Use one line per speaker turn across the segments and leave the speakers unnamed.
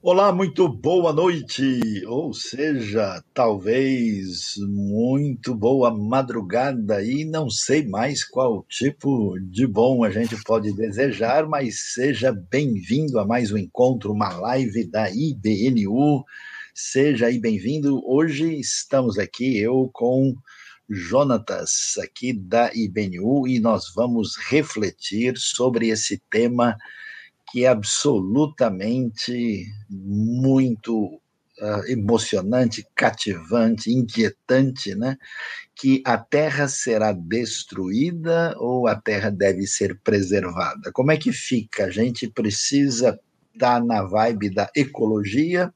Olá, muito boa noite, ou seja, talvez muito boa madrugada, e não sei mais qual tipo de bom a gente pode desejar, mas seja bem-vindo a mais um encontro, uma live da IBNU. Seja aí bem-vindo. Hoje estamos aqui, eu com Jonatas, aqui da IBNU, e nós vamos refletir sobre esse tema que é absolutamente muito uh, emocionante, cativante, inquietante, né? Que a Terra será destruída ou a Terra deve ser preservada? Como é que fica? A gente precisa estar tá na vibe da ecologia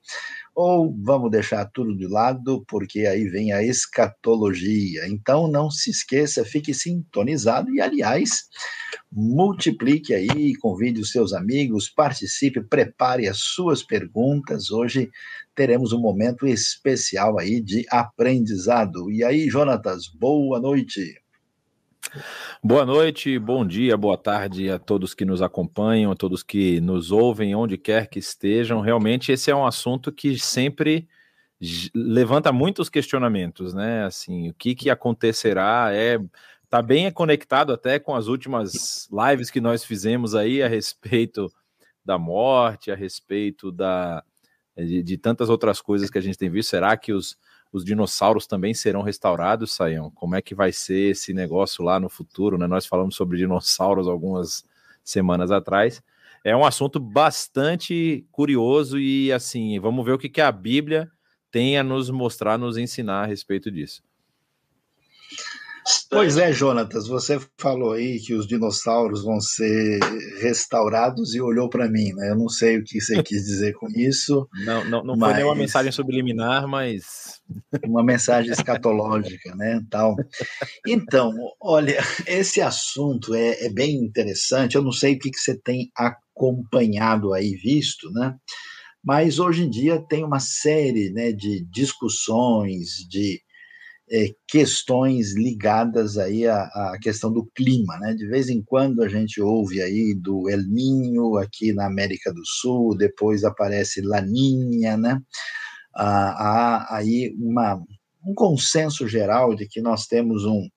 ou vamos deixar tudo de lado, porque aí vem a escatologia. Então não se esqueça, fique sintonizado e, aliás, multiplique aí, convide os seus amigos, participe, prepare as suas perguntas. Hoje teremos um momento especial aí de aprendizado. E aí, Jonatas, boa noite.
Boa noite, bom dia, boa tarde a todos que nos acompanham, a todos que nos ouvem, onde quer que estejam. Realmente, esse é um assunto que sempre levanta muitos questionamentos, né? Assim, o que, que acontecerá é tá bem conectado até com as últimas lives que nós fizemos aí a respeito da morte, a respeito da de, de tantas outras coisas que a gente tem visto. Será que os os dinossauros também serão restaurados, Saião? Como é que vai ser esse negócio lá no futuro? Né? Nós falamos sobre dinossauros algumas semanas atrás. É um assunto bastante curioso e assim, vamos ver o que, que a Bíblia tem a nos mostrar, nos ensinar a respeito disso.
Pois é, Jonatas, você falou aí que os dinossauros vão ser restaurados e olhou para mim, né? Eu não sei o que você quis dizer com isso.
Não, não, não mas... foi nenhuma mensagem subliminar, mas.
Uma mensagem escatológica, né? Tal. Então, olha, esse assunto é, é bem interessante. Eu não sei o que, que você tem acompanhado aí, visto, né? Mas hoje em dia tem uma série né, de discussões, de é, questões ligadas aí à, à, questão do clima, né? De vez em quando a gente ouve aí do El Ninho aqui na América do Sul, depois aparece Laninha, né? Ah, há aí uma, um consenso geral de que nós temos um,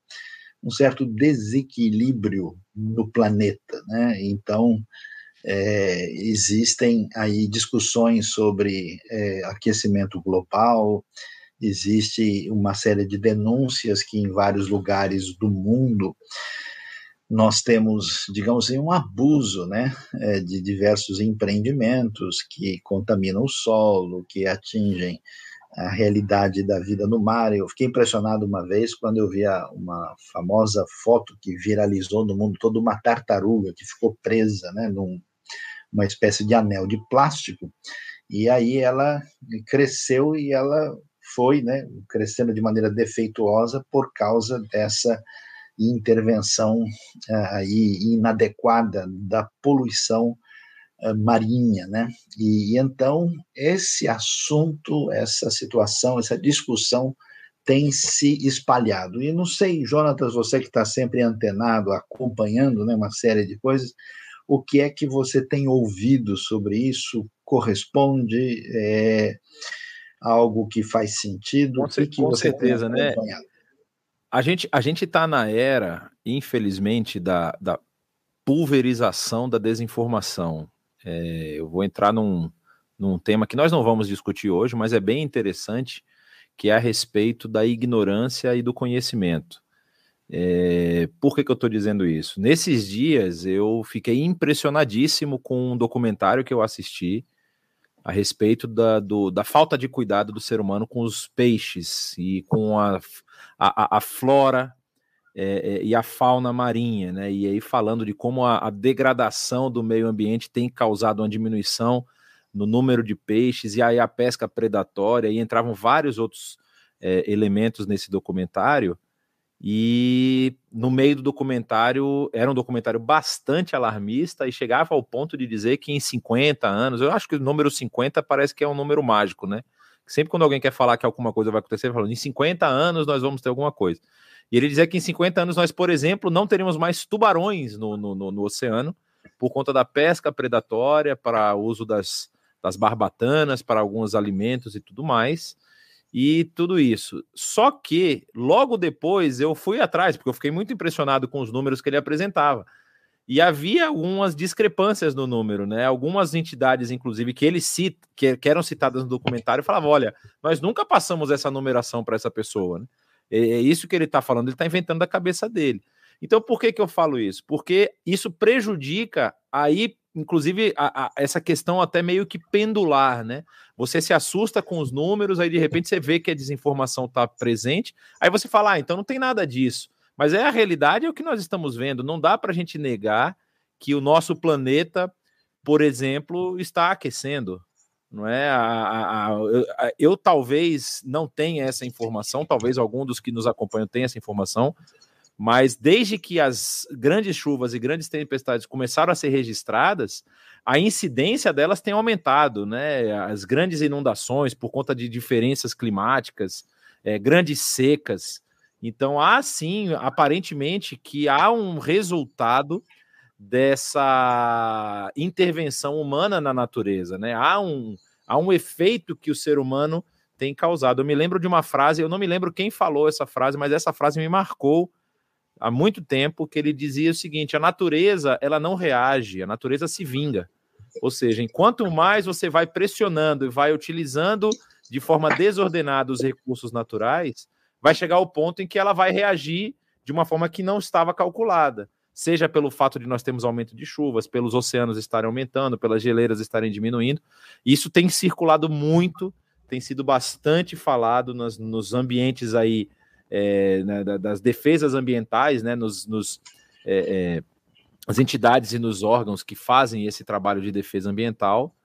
um certo desequilíbrio no planeta, né? Então, é, existem aí discussões sobre é, aquecimento global, existe uma série de denúncias que em vários lugares do mundo nós temos, digamos assim, um abuso né, é, de diversos empreendimentos que contaminam o solo, que atingem a realidade da vida no mar. Eu fiquei impressionado uma vez quando eu vi uma famosa foto que viralizou no mundo todo, uma tartaruga que ficou presa né, numa espécie de anel de plástico, e aí ela cresceu e ela foi né, crescendo de maneira defeituosa por causa dessa intervenção uh, inadequada da poluição uh, marinha, né? E, e, então esse assunto, essa situação, essa discussão tem se espalhado. E não sei, Jonatas, você que está sempre antenado, acompanhando, né, uma série de coisas, o que é que você tem ouvido sobre isso? Corresponde? É, algo que faz sentido?
Com, que com certeza, né? A gente a gente está na era, infelizmente, da, da pulverização da desinformação. É, eu vou entrar num, num tema que nós não vamos discutir hoje, mas é bem interessante, que é a respeito da ignorância e do conhecimento. É, por que, que eu estou dizendo isso? Nesses dias eu fiquei impressionadíssimo com um documentário que eu assisti a respeito da, do, da falta de cuidado do ser humano com os peixes e com a, a, a flora é, é, e a fauna marinha, né? E aí falando de como a, a, degradação do meio ambiente tem causado uma diminuição no número de peixes e aí a pesca predatória, e entravam vários outros é, elementos nesse documentário e no meio do documentário, era um documentário bastante alarmista e chegava ao ponto de dizer que em 50 anos, eu acho que o número 50 parece que é um número mágico, né? Sempre quando alguém quer falar que alguma coisa vai acontecer, ele fala, em 50 anos nós vamos ter alguma coisa. E ele dizia que em 50 anos nós, por exemplo, não teríamos mais tubarões no, no, no, no oceano por conta da pesca predatória para uso das, das barbatanas para alguns alimentos e tudo mais. E tudo isso. Só que logo depois eu fui atrás, porque eu fiquei muito impressionado com os números que ele apresentava. E havia algumas discrepâncias no número, né? Algumas entidades, inclusive, que ele cita, que, que eram citadas no documentário, falavam: olha, nós nunca passamos essa numeração para essa pessoa. Né? É, é, isso que ele está falando, ele está inventando da cabeça dele. Então, por que, que eu falo isso? Porque isso prejudica aí, inclusive, a, a, essa questão até meio que pendular, né? Você se assusta com os números, aí de repente você vê que a desinformação está presente, aí você fala, ah, então não tem nada disso. Mas é a realidade, é o que nós estamos vendo. Não dá para a gente negar que o nosso planeta, por exemplo, está aquecendo. Não é? A, eu, eu, talvez não tenha essa informação, talvez algum dos que nos acompanham tenha essa informação, mas desde que as grandes chuvas e grandes tempestades começaram a ser registradas, a incidência delas tem aumentado, né? As grandes inundações por conta de diferenças climáticas, é, grandes secas. Então, há sim, aparentemente, que há um resultado dessa intervenção humana na natureza, né? Há um, há um efeito que o ser humano tem causado. Eu me lembro de uma frase, eu não me lembro quem falou essa frase, mas essa frase me marcou há muito tempo, que ele dizia o seguinte: a natureza, ela não reage, a natureza se vinga. Ou seja, enquanto mais você vai pressionando e vai utilizando de forma desordenada os recursos naturais, vai chegar ao ponto em que ela vai reagir de uma forma que não estava calculada. Seja pelo fato de nós termos aumento de chuvas, pelos oceanos estarem aumentando, pelas geleiras estarem diminuindo. Isso tem circulado muito, tem sido bastante falado nos, nos ambientes aí, é, né, das defesas ambientais, né, nos, nos é, é, as entidades e nos órgãos que fazem esse trabalho de defesa ambiental.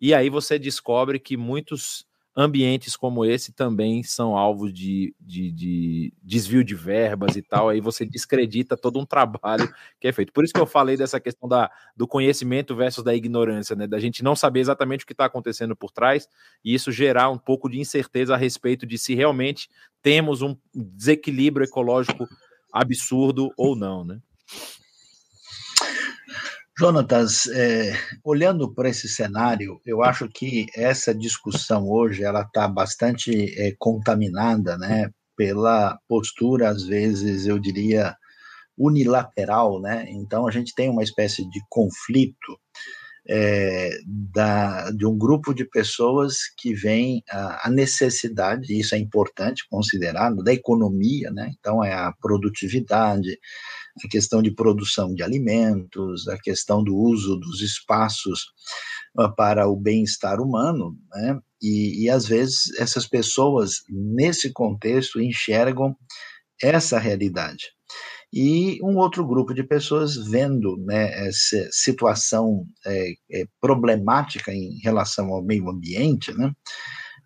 E aí você descobre que muitos ambientes como esse também são alvos de, de, de, desvio de verbas e tal, aí você descredita todo um trabalho que é feito. Por isso que eu falei dessa questão da, do conhecimento versus da ignorância, né? Da gente não saber exatamente o que está acontecendo por trás e isso gerar um pouco de incerteza a respeito de se realmente temos um desequilíbrio ecológico absurdo ou não, né?
Jonatas, é, olhando para esse cenário, eu acho que essa discussão hoje ela está bastante é, contaminada, né, pela postura às vezes eu diria unilateral, né. Então a gente tem uma espécie de conflito é, da, de um grupo de pessoas que vem a, a necessidade, isso é importante considerado, da economia, né? Então é a produtividade, a questão de produção de alimentos, a questão do uso dos espaços ah, para o bem-estar humano, né? E, e às vezes essas pessoas, nesse contexto, enxergam essa realidade. E um outro grupo de pessoas vendo né, essa situação é, é, problemática em relação ao meio ambiente, né,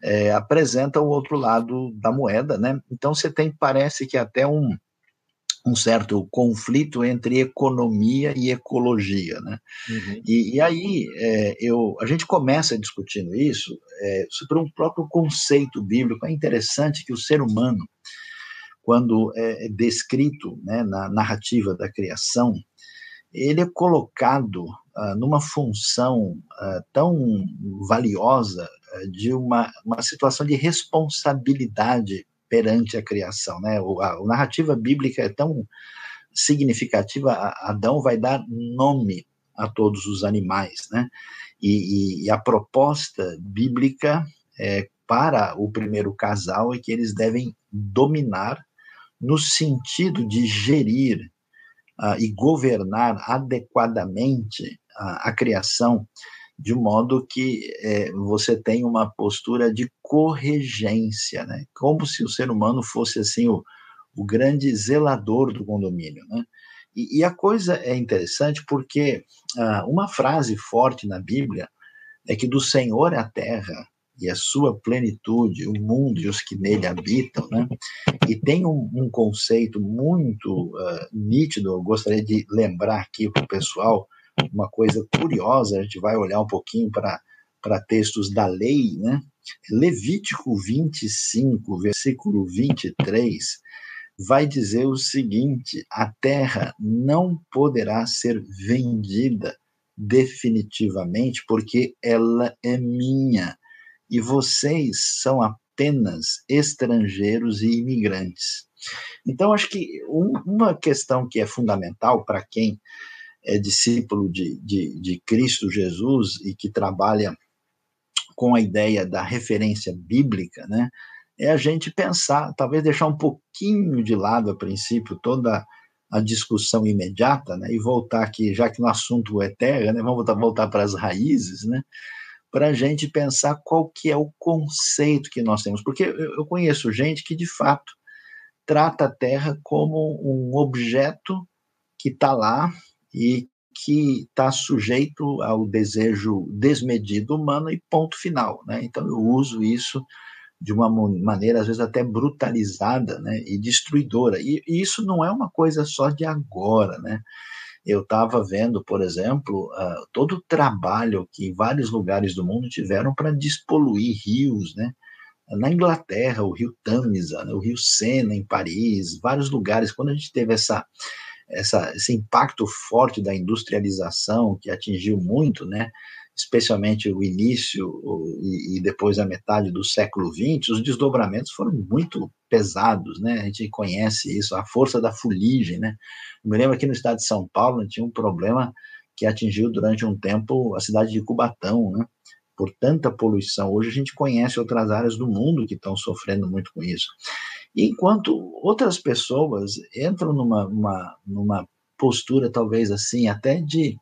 é, apresenta o outro lado da moeda. Né? Então você tem, parece que até um, um certo conflito entre economia e ecologia, né? Uhum. E, e, aí é, eu, a gente começa discutindo isso é, sobre um próprio conceito bíblico. É interessante que o ser humano, quando é descrito né, na narrativa da criação, ele é colocado ah, numa função ah, tão valiosa ah, de uma, uma situação de responsabilidade perante a criação, né? O, a, a narrativa bíblica é tão significativa. Adão vai dar nome a todos os animais, né? E, e, e a proposta bíblica é, para o primeiro casal é que eles devem dominar no sentido de gerir uh, e governar adequadamente a, a criação de modo que é, você tem uma postura de corregência, né? Como se o ser humano fosse assim o, o grande zelador do condomínio, né? E, e a coisa é interessante porque ah, uma frase forte na Bíblia é que do Senhor é a terra e a sua plenitude, o mundo e os que nele habitam, né? E tem um, um conceito muito uh, nítido, eu gostaria de lembrar aqui para o pessoal, uma coisa curiosa, a gente vai olhar um pouquinho para textos da lei, né? Levítico 25, versículo 23, vai dizer o seguinte: a terra não poderá ser vendida definitivamente, porque ela é minha e vocês são apenas estrangeiros e imigrantes. Então, acho que um, uma questão que é fundamental para quem é discípulo de, de, de Cristo Jesus e que trabalha com a ideia da referência bíblica, né, é a gente pensar, talvez deixar um pouquinho de lado a princípio toda a discussão imediata, né, e voltar aqui, já que no assunto é terra, né, vamos voltar, voltar para as raízes, né, para a gente pensar qual que é o conceito que nós temos, porque eu, conheço gente que de fato trata a terra como um objeto que está lá e que está sujeito ao desejo desmedido humano e ponto final, né? Então eu uso isso de uma maneira às vezes até brutalizada, né? E destruidora. E, e isso não é uma coisa só de agora, né? Eu estava vendo, por exemplo, uh, todo o trabalho que vários lugares do mundo tiveram para despoluir rios, né? Na Inglaterra, o rio Tamisa, né? o rio Sena em Paris, vários lugares. Quando a gente teve essa essa, esse impacto forte da industrialização que atingiu muito, né, especialmente o início e, depois a metade do século XX, os desdobramentos foram muito pesados, né? A gente conhece isso, a força da fuligem, né? Eu me lembro aqui no estado de São Paulo tinha um problema que atingiu durante um tempo a cidade de Cubatão, né? Por tanta poluição. Hoje a gente conhece outras áreas do mundo que estão sofrendo muito com isso enquanto outras pessoas entram numa, uma, numa postura, talvez assim, até de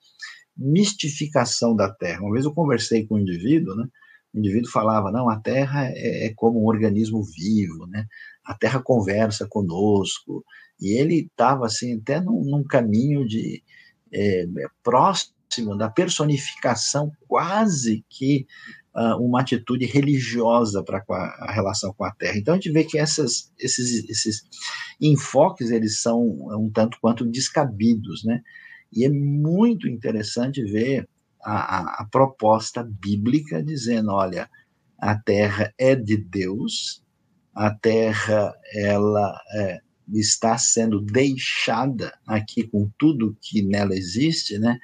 mistificação da Terra. Uma vez eu conversei com um indivíduo, né? O indivíduo falava, não, a Terra é, é como um organismo vivo, né? A Terra conversa conosco. E ele estava, assim, até num, num caminho de é, próximo da personificação quase que uh, uma atitude religiosa para a relação com a terra. Então a gente vê que essas, esses, esses enfoques eles são um tanto quanto descabidos, né? E é muito interessante ver a, a, a proposta bíblica dizendo, olha, a terra é de Deus, a terra ela é, está sendo deixada aqui com tudo que nela existe, né?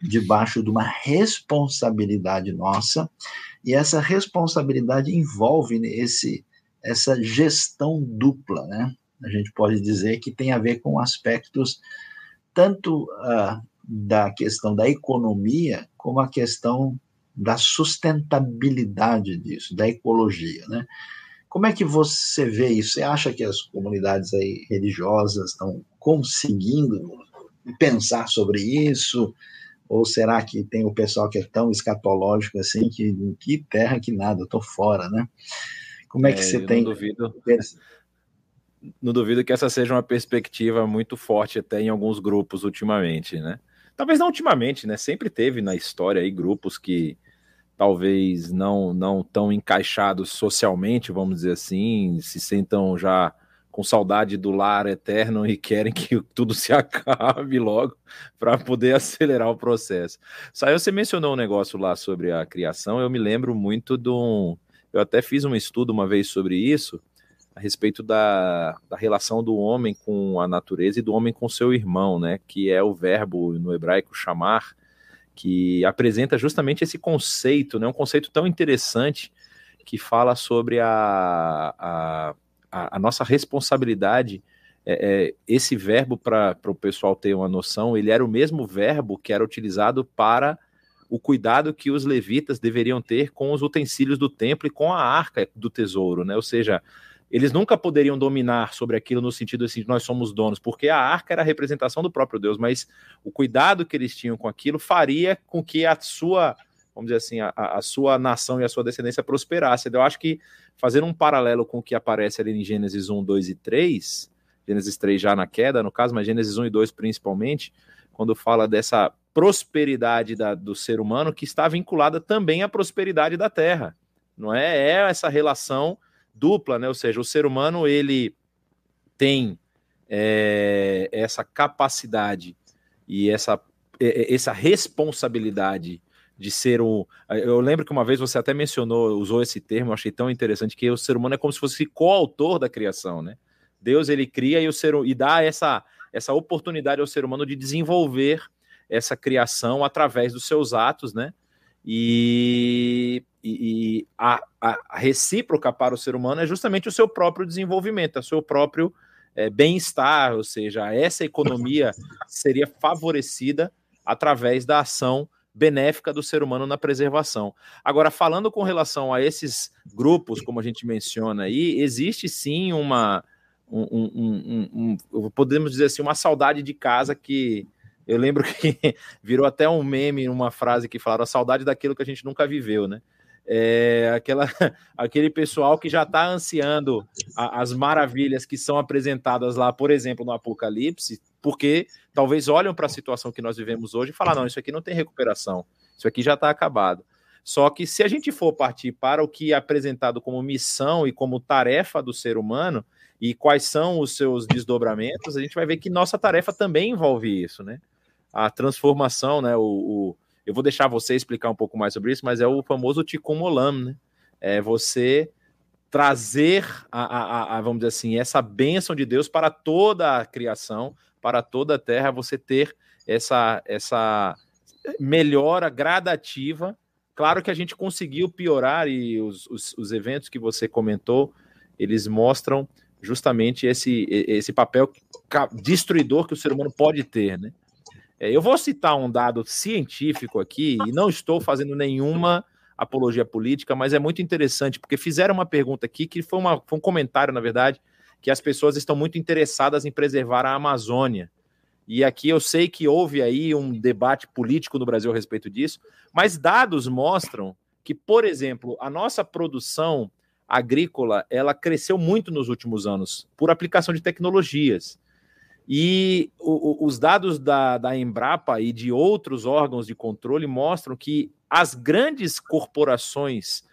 Debaixo de uma responsabilidade nossa e essa responsabilidade envolve esse, essa gestão dupla, né? A gente pode dizer que tem a ver com aspectos tanto uh, da questão da economia como a questão da sustentabilidade disso, da ecologia, né? Como é que você vê isso? Você acha que as comunidades aí religiosas estão conseguindo pensar sobre isso? Ou será que tem o pessoal que é tão escatológico assim que que terra que nada, eu tô fora, né? Como é que é, você tem?
Não duvido, não duvido que essa seja uma perspectiva muito forte até em alguns grupos ultimamente, né? Talvez não ultimamente, né? Sempre teve na história aí grupos que talvez não não tão encaixados socialmente, vamos dizer assim, se sentam já com saudade do lar eterno e querem que tudo se acabe logo para poder acelerar o processo. Saiu, você mencionou um negócio lá sobre a criação, eu me lembro muito de um. Eu até fiz um estudo uma vez sobre isso, a respeito da, da relação do homem com a natureza e do homem com seu irmão, né? Que é o verbo no hebraico chamar, que apresenta justamente esse conceito, né? Um conceito tão interessante que fala sobre a, a a, a nossa responsabilidade, é, é, esse verbo, para o pessoal ter uma noção, ele era o mesmo verbo que era utilizado para o cuidado que os levitas deveriam ter com os utensílios do templo e com a arca do tesouro, né? Ou seja, eles nunca poderiam dominar sobre aquilo no sentido assim, nós somos donos, porque a arca era a representação do próprio Deus, mas o cuidado que eles tinham com aquilo faria com que a sua vamos dizer assim, a, a, sua nação e a sua descendência prosperasse. Eu acho que fazendo um paralelo com o que aparece ali em Gênesis 1, 2 e 3, Gênesis 3 já na queda, no caso, mas Gênesis 1 e 2 principalmente, quando fala dessa prosperidade da, do ser humano que está vinculada também à prosperidade da terra. Não é? É essa relação dupla, né? Ou seja, o ser humano ele tem é, essa capacidade e essa, essa responsabilidade de ser um. Eu lembro que uma vez você até mencionou, usou esse termo, eu achei tão interessante, que o ser humano é como se fosse coautor da criação, né? Deus ele cria e o ser e dá essa essa oportunidade ao ser humano de desenvolver essa criação através dos seus atos, né? E, e, a, a, recíproca para o ser humano é justamente o seu próprio desenvolvimento, o seu próprio é, bem-estar, ou seja, essa economia seria favorecida através da ação benéfica do ser humano na preservação. Agora, falando com relação a esses grupos, como a gente menciona aí, existe sim uma, um, um, um, podemos dizer assim, uma saudade de casa que eu lembro que virou até um meme, uma frase que falaram a saudade daquilo que a gente nunca viveu, né? É aquela, aquele pessoal que já está ansiando a, as maravilhas que são apresentadas lá, por exemplo, no Apocalipse, porque talvez olham para a situação que nós vivemos hoje e falam: não, isso aqui não tem recuperação, isso aqui já está acabado. Só que se a gente for partir para o que é apresentado como missão e como tarefa do ser humano, e quais são os seus desdobramentos, a gente vai ver que nossa tarefa também envolve isso, né? a transformação, né? O, o, eu vou deixar você explicar um pouco mais sobre isso, mas é o famoso Tikkun Olam, né? É você trazer a, a, a, vamos dizer assim, essa bênção de Deus para toda a criação, para toda a terra, você ter essa, essa melhora gradativa. Claro que a gente conseguiu piorar e os, os, os eventos que você comentou, eles mostram justamente esse, esse papel destruidor que o ser humano pode ter, né? É, eu vou citar um dado científico aqui, e não estou fazendo nenhuma apologia política, mas é muito interessante, porque fizeram uma pergunta aqui, que foi, uma, foi um comentário, na verdade, que as pessoas estão muito interessadas em preservar a Amazônia. E aqui eu sei que houve aí um debate político no Brasil a respeito disso, mas dados mostram que, por exemplo, a nossa produção agrícola ela cresceu muito nos últimos anos por aplicação de tecnologias. E o, o, os dados da, da Embrapa e de outros órgãos de controle mostram que as grandes corporações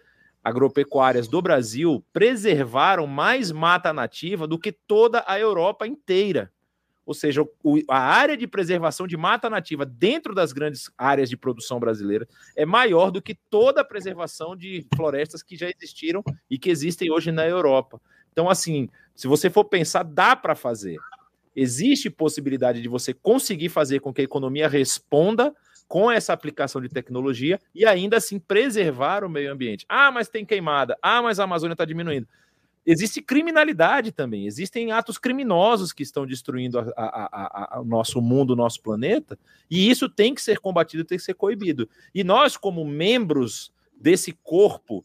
agropecuárias do Brasil preservaram mais mata nativa do que toda a Europa inteira. Ou seja, o, a área de preservação de mata nativa dentro das grandes áreas de produção brasileira é maior do que toda a preservação de florestas que já existiram e que existem hoje na Europa. Então, assim, se você for pensar, dá para fazer existe possibilidade de você conseguir fazer com que a economia responda com essa aplicação de tecnologia e ainda assim preservar o meio ambiente. Ah, mas tem queimada. Ah, mas a Amazônia está diminuindo. Existe criminalidade também, existem atos criminosos que estão destruindo o nosso mundo, o nosso planeta, e isso tem que ser combatido, tem que ser coibido. E nós, como membros desse corpo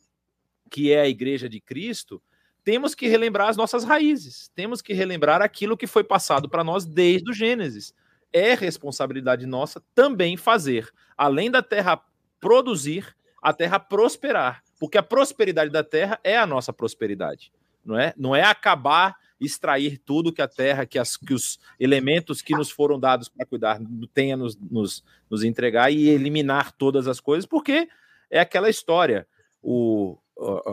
que é a Igreja de Cristo, temos que relembrar as nossas raízes, temos que relembrar aquilo que foi passado para nós desde o Gênesis. É responsabilidade nossa também fazer, além da terra produzir, a terra prosperar, porque a prosperidade da terra é a nossa prosperidade, não é? Não é acabar extrair tudo que a terra, que, as, que os elementos que nos foram dados para cuidar tenha nos, nos, nos entregar e eliminar todas as coisas, porque é aquela história. O,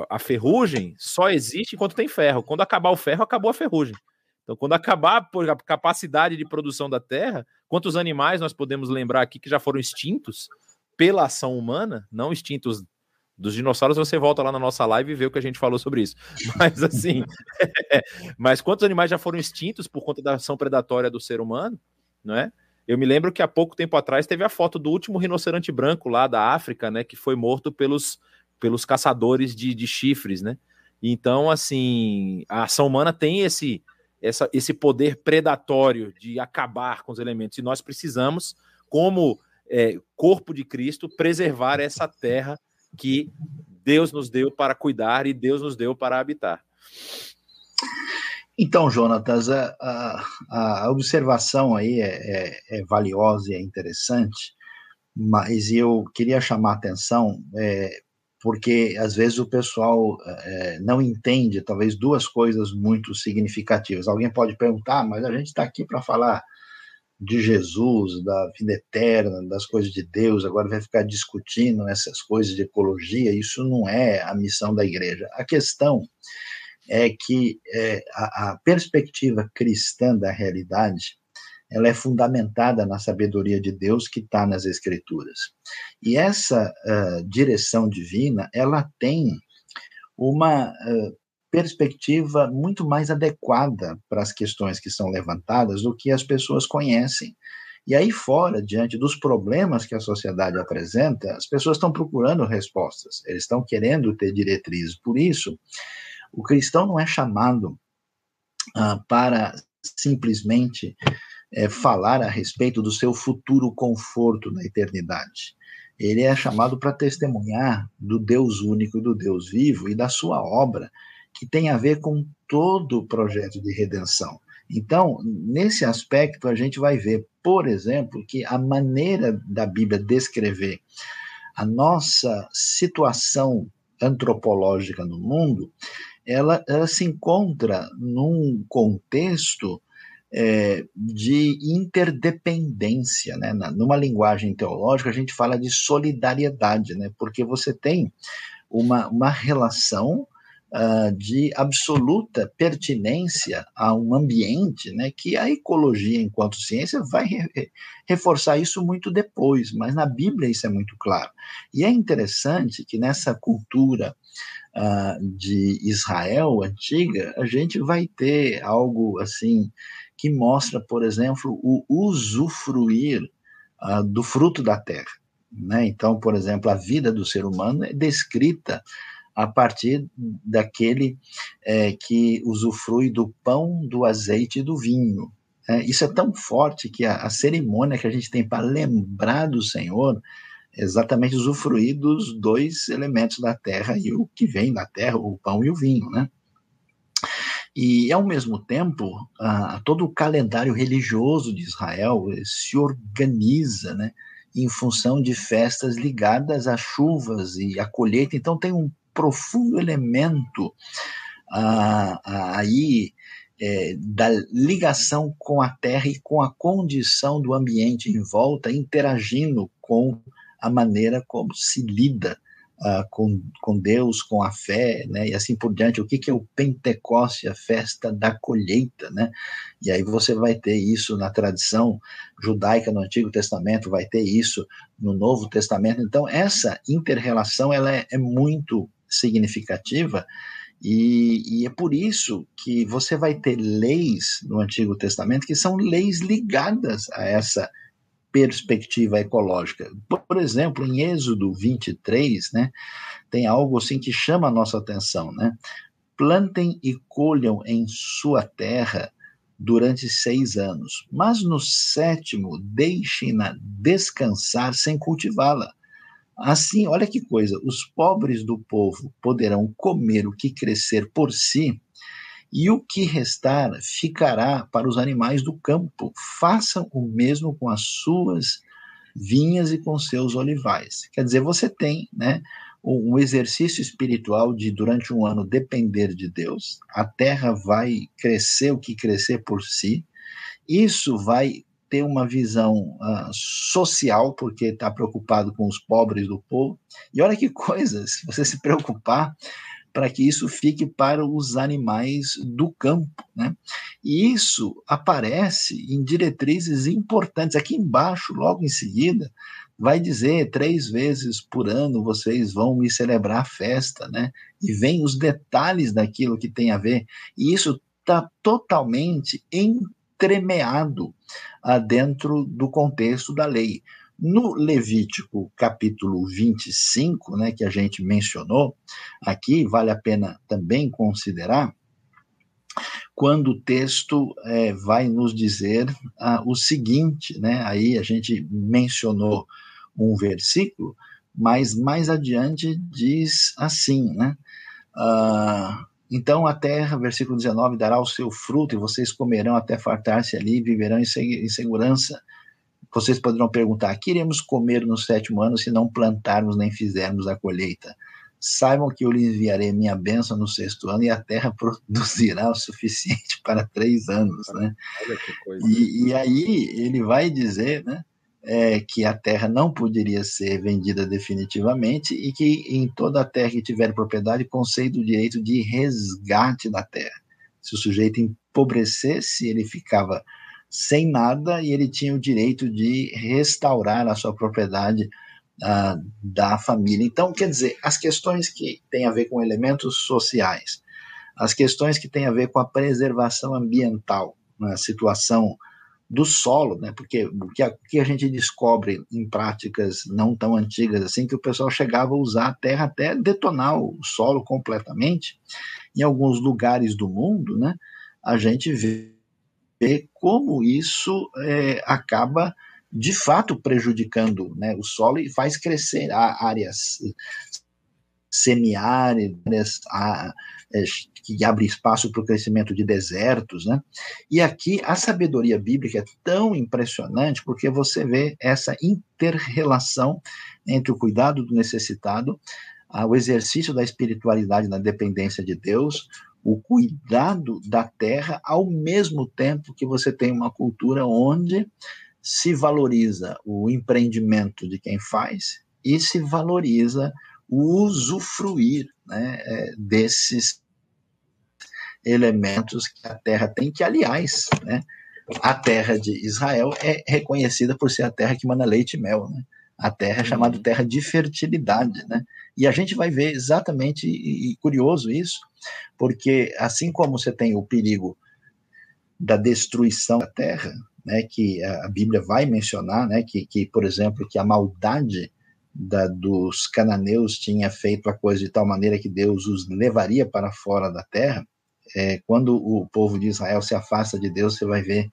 a ferrugem só existe enquanto tem ferro. Quando acabar o ferro, acabou a ferrugem. Então, quando acabar a capacidade de produção da Terra, quantos animais nós podemos lembrar aqui que já foram extintos pela ação humana, não extintos dos dinossauros, você volta lá na nossa live e vê o que a gente falou sobre isso. Mas assim, mas quantos animais já foram extintos por conta da ação predatória do ser humano, não é? Eu me lembro que há pouco tempo atrás teve a foto do último rinoceronte branco lá da África, né, que foi morto pelos pelos caçadores de, de chifres, né? Então, assim, a ação humana tem esse, essa, esse poder predatório de acabar com os elementos, e nós precisamos, como é, corpo de Cristo, preservar essa terra que Deus nos deu para cuidar e Deus nos deu para habitar.
Então, Jonatas, a, a, a observação aí é, é, é, valiosa e é interessante, mas eu queria chamar a atenção é, porque às vezes o pessoal é, não entende talvez duas coisas muito significativas. Alguém pode perguntar, ah, mas a gente está aqui para falar de Jesus, da vida eterna, das coisas de Deus, agora vai ficar discutindo essas coisas de ecologia, isso não é a missão da igreja. A questão é que é, a, a perspectiva cristã da realidade ela é fundamentada na sabedoria de Deus que está nas Escrituras. E essa uh, direção divina, ela tem uma uh, perspectiva muito mais adequada para as questões que são levantadas do que as pessoas conhecem. E aí fora, diante dos problemas que a sociedade apresenta, as pessoas estão procurando respostas, eles estão querendo ter diretrizes. Por isso, o cristão não é chamado para simplesmente é, falar a respeito do seu futuro conforto na eternidade. Ele é chamado para testemunhar do Deus único, do Deus vivo e da sua obra, que tem a ver com todo o projeto de redenção. Então, nesse aspecto, a gente vai ver, por exemplo, que a maneira da Bíblia descrever a nossa situação antropológica no mundo, ela, ela se encontra num contexto é, de interdependência. Né? Na, numa linguagem teológica, a gente fala de solidariedade, né? porque você tem uma, uma relação uh, de absoluta pertinência a um ambiente né, que a ecologia, enquanto ciência, vai re reforçar isso muito depois, mas na Bíblia isso é muito claro. E é interessante que nessa cultura uh, de Israel antiga, a gente vai ter algo assim que mostra, por exemplo, o usufruir uh, do fruto da terra. Né? Então, por exemplo, a vida do ser humano é descrita a partir daquele é, que usufrui do pão, do azeite e do vinho. É, isso é tão forte que a, a cerimônia que a gente tem para lembrar do Senhor é exatamente usufruir dos dois elementos da terra e o que vem da terra, o pão e o vinho, né? E, ao mesmo tempo, todo o calendário religioso de Israel eh, se organiza né, em função de festas ligadas às chuvas e à colheita. Então, tem um profundo elemento aí é, da ligação com a terra e com a condição do ambiente em volta, interagindo com a maneira como se lida uh, com, com Deus, com a fé, né, e assim por diante. O que, que é o Pentecoste, a festa da colheita, né? E aí você vai ter isso na tradição judaica no Antigo Testamento, vai ter isso no Novo Testamento. Então, essa interrelação ela é, é muito significativa e, e, é por isso que você vai ter leis no Antigo Testamento que são leis ligadas a essa perspectiva ecológica. Por exemplo, em Êxodo 23, né, tem algo assim que chama a nossa atenção, né? Plantem e colham em sua terra durante seis anos, mas no sétimo deixem-na descansar sem cultivá-la. Assim, olha que coisa, os pobres do povo poderão comer o que crescer por si, e o que restar ficará para os animais do campo. Façam o mesmo com as suas vinhas e com seus olivais. Quer dizer, você tem, né, um exercício espiritual de durante um ano depender de Deus. A terra vai crescer o que crescer por si. Isso vai ter uma visão uh, social, porque está preocupado com os pobres do povo. E olha que coisa, se você se preocupar para que isso fique para os animais do campo. Né? E isso aparece em diretrizes importantes. Aqui embaixo, logo em seguida, vai dizer três vezes por ano vocês vão me celebrar a festa, né? E vem os detalhes daquilo que tem a ver. E isso está totalmente entremeado ah, dentro do contexto da lei. No Levítico capítulo 25, né, que a gente mencionou aqui, vale a pena também considerar, quando o texto é, vai nos dizer ah, o seguinte, né, aí a gente mencionou um versículo, mas mais adiante diz assim, né, ah, então a terra, versículo 19, dará o seu fruto e vocês comerão até fartar-se ali e viverão em segurança vocês poderão perguntar: que iremos comer no sétimo ano se não plantarmos nem fizermos a colheita? Saibam que eu lhes enviarei minha bênção no sexto ano e a terra produzirá o suficiente para três anos, né? Olha que coisa. E, e aí ele vai dizer, né? É, que a terra não poderia ser vendida definitivamente e que em toda a terra que tiver propriedade concede o direito de resgate da terra. Se o sujeito empobrecesse, ele ficava sem nada e ele tinha o direito de restaurar a sua propriedade uh, da família. Então, quer dizer, as questões que têm a ver com elementos sociais, as questões que têm a ver com a preservação ambiental, na situação do solo, né? Porque o que, a, o que a gente descobre em práticas não tão antigas assim, que o pessoal chegava a usar a terra até detonar o solo completamente. Em alguns lugares do mundo, né? A gente vê, vê como isso é, acaba de fato prejudicando né, o solo e faz crescer áreas semiáridas, é, que abre espaço para o crescimento de desertos, né? E aqui a sabedoria bíblica é tão impressionante porque você vê essa interrelação entre o cuidado do necessitado, o exercício da espiritualidade na dependência de Deus, o cuidado da terra, ao mesmo tempo que você tem uma cultura onde se valoriza o empreendimento de quem faz e se valoriza o usufruir né, é, desses elementos que a terra tem, que, aliás, né, a terra de Israel é reconhecida por ser a terra que manda leite e mel, né? A terra é chamada uhum. terra de fertilidade, né? E a gente vai ver exatamente, e, e curioso isso, porque assim como você tem o perigo da destruição da terra, né, que a Bíblia vai mencionar, né, que, que por exemplo, que a maldade da, dos cananeus tinha feito a coisa de tal maneira que Deus os levaria para fora da terra, é, quando o povo de Israel se afasta de Deus, você vai ver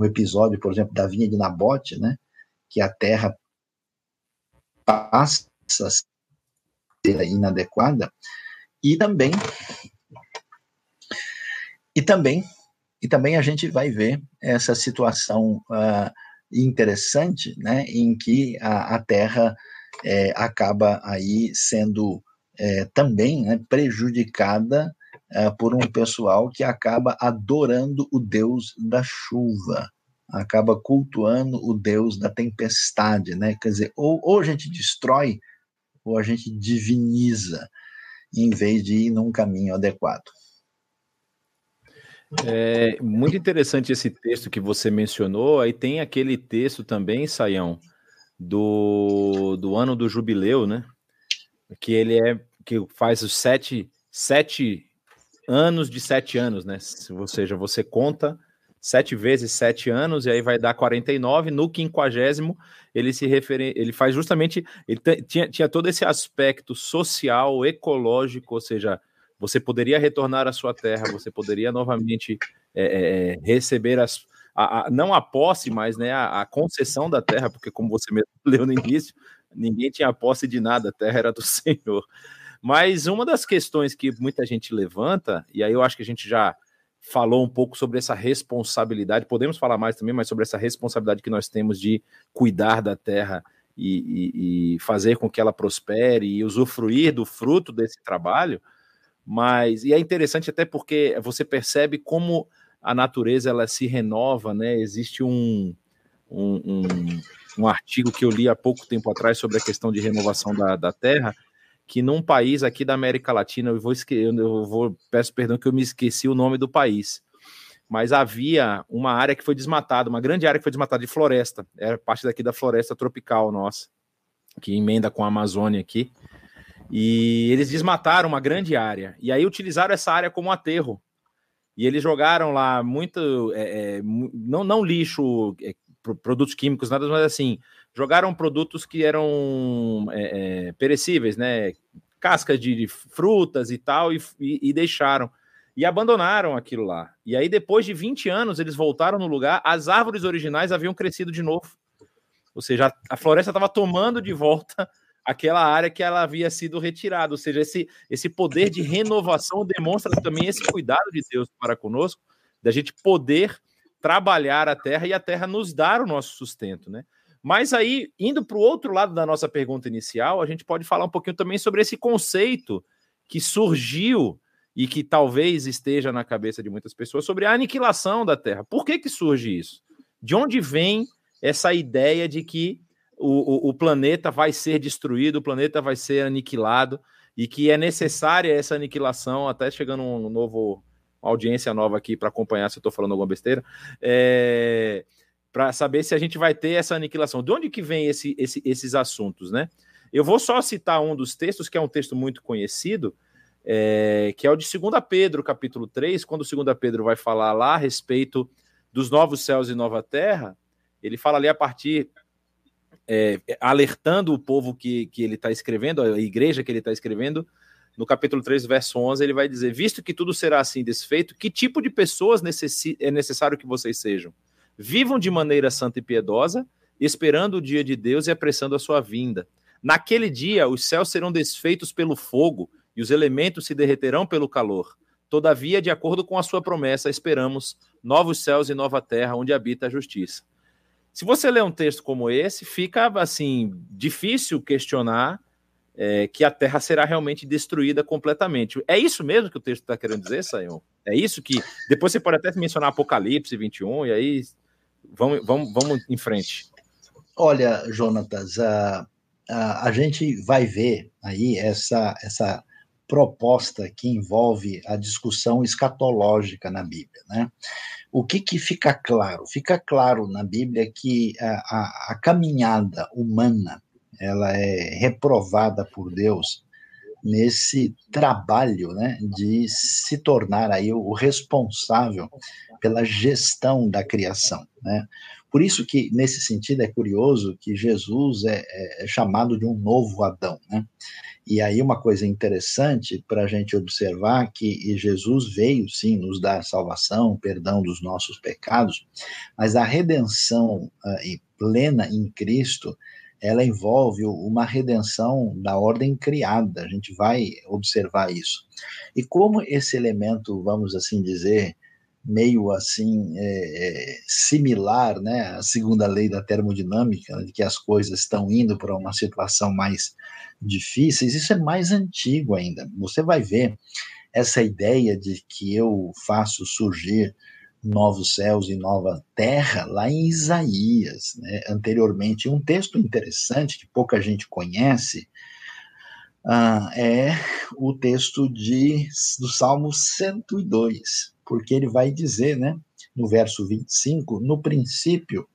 um episódio, por exemplo, da vinha de Nabote, né, que a terra passa ser inadequada, e também e também e também a gente vai ver essa situação uh, interessante, né, em que a, a Terra é, acaba aí sendo é, também né, prejudicada é, por um pessoal que acaba adorando o Deus da chuva, acaba cultuando o Deus da tempestade, né? Quer dizer, ou, ou a gente destrói ou a gente diviniza, em vez de ir num caminho adequado.
É muito interessante esse texto que você mencionou. Aí tem aquele texto também, Saião, do, do ano do jubileu, né? Que ele é que faz os sete, sete anos de sete anos, né? Ou seja, você conta sete vezes sete anos e aí vai dar 49. No quinquagésimo, ele se refere, ele faz justamente, ele tinha, tinha todo esse aspecto social, ecológico, ou seja, você poderia retornar à sua terra, você poderia novamente é, é, é receber as, a, a, não a posse, mas né, a, a, concessão da terra, porque como você mesmo leu no início, ninguém tinha posse de nada, a terra era do Senhor. Mas uma das questões que muita gente levanta, e aí eu acho que a gente já falou um pouco sobre essa responsabilidade, podemos falar mais também, mas sobre essa responsabilidade que nós temos de cuidar da terra e, e, e fazer com que ela prospere e usufruir do fruto desse trabalho. Mas, e é interessante até porque você percebe como a natureza ela se renova, né? Existe um, um, um, um, artigo que eu li há pouco tempo atrás sobre a questão de renovação da, da Terra, que num país aqui da América Latina, eu vou, eu vou peço perdão que eu me esqueci o nome do país, mas havia uma área que foi desmatada, uma grande área que foi desmatada de floresta, era parte daqui da floresta tropical nossa, que emenda com a Amazônia aqui, e eles desmataram uma grande área, e aí utilizaram essa área como aterro. E eles jogaram lá muito, é, é, não, não lixo, é, produtos químicos, nada, mas assim, jogaram produtos que eram é, é, perecíveis, né? Cascas de, de frutas e tal, e, e, e, deixaram. E abandonaram aquilo lá. E aí, depois de 20 anos, eles voltaram no lugar, as árvores originais haviam crescido de novo. Ou seja, a, a floresta estava tomando de volta aquela área que ela havia sido retirada. Ou seja, esse, esse poder de renovação demonstra também esse cuidado de Deus para conosco, da gente poder trabalhar a terra e a terra nos dar o nosso sustento, né? Mas aí, indo para o outro lado da nossa pergunta inicial, a gente pode falar um pouquinho também sobre esse conceito que surgiu e que talvez esteja na cabeça de muitas pessoas sobre a aniquilação da Terra. Por que, que surge isso? De onde vem essa ideia de que o, o, o planeta vai ser destruído, o planeta vai ser aniquilado e que é necessária essa aniquilação, até chegando um novo audiência nova aqui para acompanhar se eu estou falando alguma besteira, é, para saber se a gente vai ter essa aniquilação. De onde que vem esse, esse, esses assuntos, né? Eu vou só citar um dos textos, que é um texto muito conhecido, é, que é o de 2 Pedro, capítulo 3, quando 2 Pedro vai falar lá a respeito dos novos céus e nova terra, ele fala ali a partir, é, alertando o povo que, que ele está escrevendo, a igreja que ele está escrevendo, no capítulo 3, verso 11, ele vai dizer: Visto que tudo será assim desfeito, que tipo de pessoas é necessário que vocês sejam? Vivam de maneira santa e piedosa, esperando o dia de Deus e apressando a sua vinda. Naquele dia, os céus serão desfeitos pelo fogo e os elementos se derreterão pelo calor. Todavia, de acordo com a sua promessa, esperamos novos céus e nova terra onde habita a justiça. Se você lê um texto como esse, fica assim difícil questionar é, que a Terra será realmente destruída completamente. É isso mesmo que o texto está querendo dizer, Sayão? É isso que. Depois você pode até mencionar Apocalipse 21, e aí vamos, vamos, vamos em frente.
Olha, Jonatas, a, a, a gente vai ver aí essa, essa proposta que envolve a discussão escatológica na Bíblia, né? O que, que fica claro? Fica claro na Bíblia que a, a, a caminhada humana ela é reprovada por Deus nesse trabalho né, de se tornar aí o responsável pela gestão da criação. Né? Por isso que, nesse sentido, é curioso que Jesus é, é, é chamado de um novo Adão. Né? E aí uma coisa interessante para a gente observar que Jesus veio, sim, nos dar salvação, perdão dos nossos pecados, mas a redenção uh, plena em Cristo, ela envolve uma redenção da ordem criada, a gente vai observar isso. E como esse elemento, vamos assim dizer, meio assim é, é similar, né, à segunda lei da termodinâmica, de que as coisas estão indo para uma situação mais difícil, isso é mais antigo ainda. Você vai ver essa ideia de que eu faço surgir novos céus e nova terra, lá em Isaías, né, anteriormente. Um texto interessante que pouca gente conhece uh, é o texto de, do Salmo 102, porque ele vai dizer, né, no verso 25, no princípio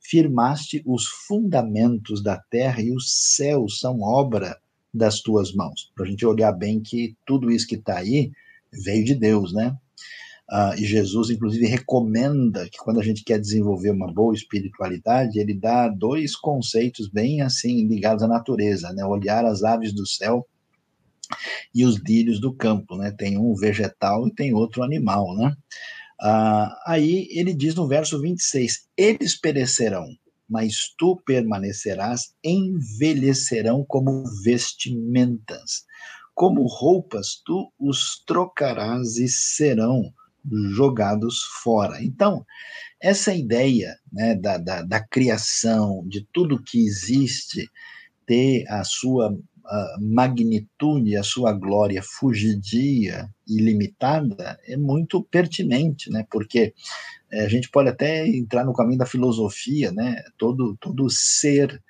firmaste os fundamentos da terra e os céus são obra das tuas mãos. Para a gente olhar bem que tudo isso que está aí veio de Deus, né? Uh, e Jesus, inclusive, recomenda que quando a gente quer desenvolver uma boa espiritualidade, ele dá dois conceitos bem assim ligados à natureza, né? Olhar as aves do céu e os lírios do campo, né? Tem um vegetal e tem outro animal, né? Uh, aí ele diz no verso 26: Eles perecerão, mas tu permanecerás, envelhecerão como vestimentas. Como roupas tu os trocarás e serão jogados fora. Então, essa ideia né, da, da, da, criação, de tudo que existe, ter a sua a magnitude, a sua glória fugidia e limitada, é muito pertinente, né? porque é, a gente pode até entrar no caminho da filosofia, né? todo, todo ser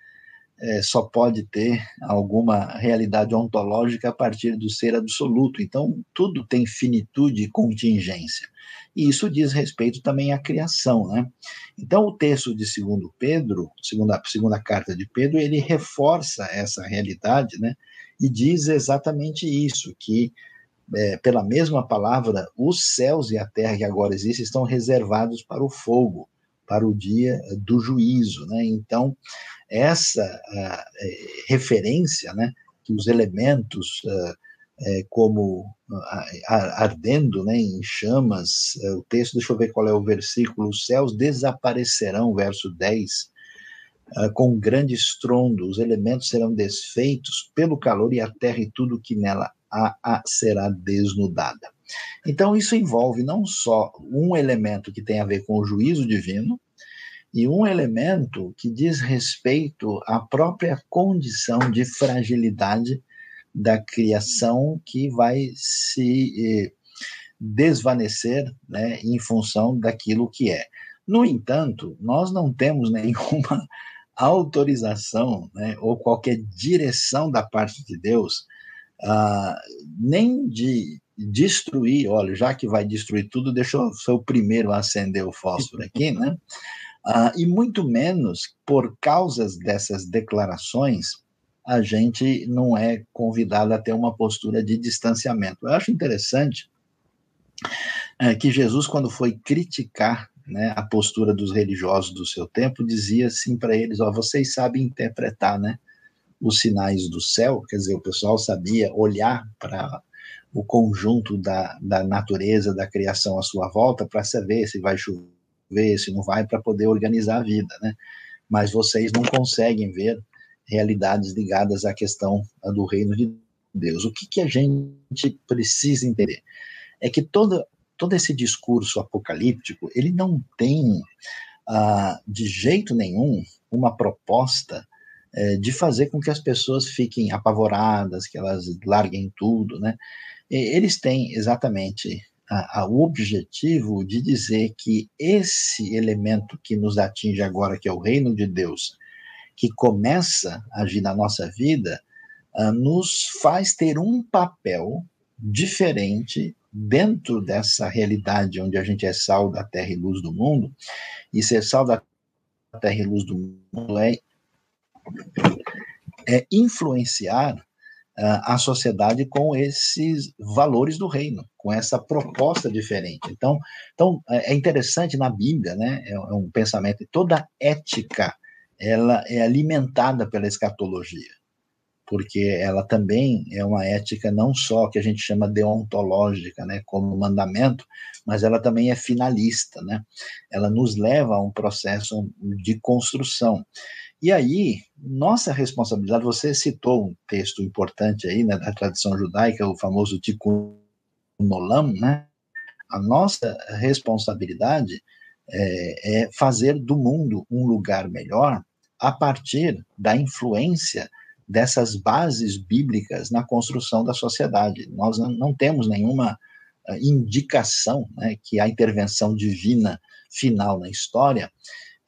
é, só pode ter alguma realidade ontológica a partir do ser absoluto. Então, tudo tem finitude e contingência. E isso diz respeito também à criação, né? Então, o texto de segundo Pedro, segunda, segunda carta de Pedro, ele reforça essa realidade, né? E diz exatamente isso, que é, pela mesma palavra, os céus e a terra que agora existem estão reservados para o fogo, para o dia do juízo, né? Então, essa uh, referência, né, que os elementos uh, é, como ardendo né, em chamas, o texto, deixa eu ver qual é o versículo, os céus desaparecerão, verso 10, com grande estrondo, os elementos serão desfeitos pelo calor e a terra e tudo que nela há, há será desnudada. Então, isso envolve não só um elemento que tem a ver com o juízo divino, e um elemento que diz respeito à própria condição de fragilidade da criação que vai se eh, desvanecer né, em função daquilo que é. No entanto, nós não temos nenhuma autorização né, ou qualquer direção da parte de Deus, ah, nem de destruir, olha, já que vai destruir tudo, deixa eu ser o primeiro a acender o fósforo aqui, né? Uh, e muito menos por causas dessas declarações, a gente não é convidado a ter uma postura de distanciamento. Eu acho interessante é, que Jesus, quando foi criticar né, a postura dos religiosos do seu tempo dizia assim para eles: ó, vocês sabem interpretar, né, os sinais do céu, quer dizer, o pessoal sabia olhar para o conjunto da, da natureza, da criação à sua volta, para saber se vai chover, se não vai, para poder organizar a vida, né? Mas vocês não conseguem ver realidades ligadas à questão do reino de Deus. O que, que a gente precisa entender? É que todo, todo esse discurso apocalíptico, ele não tem, ah, de jeito nenhum, uma proposta eh, de fazer com que as pessoas fiquem apavoradas, que elas larguem tudo, né? Eles têm exatamente a, a, o objetivo de dizer que esse elemento que nos atinge agora, que é o reino de Deus, que começa a agir na nossa vida, uh, nos faz ter um papel diferente dentro dessa realidade onde a gente é sal da terra e luz do mundo, e ser sal da terra e luz do mundo é, é influenciar a sociedade com esses valores do reino, com essa proposta diferente. Então, então é, é interessante na Bíblia, né? É, é um pensamento toda ética ela é alimentada pela escatologia, porque ela também é uma ética não só que a gente chama deontológica, né, como mandamento, mas ela também é finalista, né? Ela nos leva a um processo de construção. E aí, nossa responsabilidade, você citou um texto importante aí, né, da tradição judaica, o famoso Tikkun Olam, né? A nossa responsabilidade é, é fazer do mundo um lugar melhor a partir da influência dessas bases bíblicas na construção da sociedade. Nós não, temos nenhuma uh, indicação né, que a intervenção divina final na história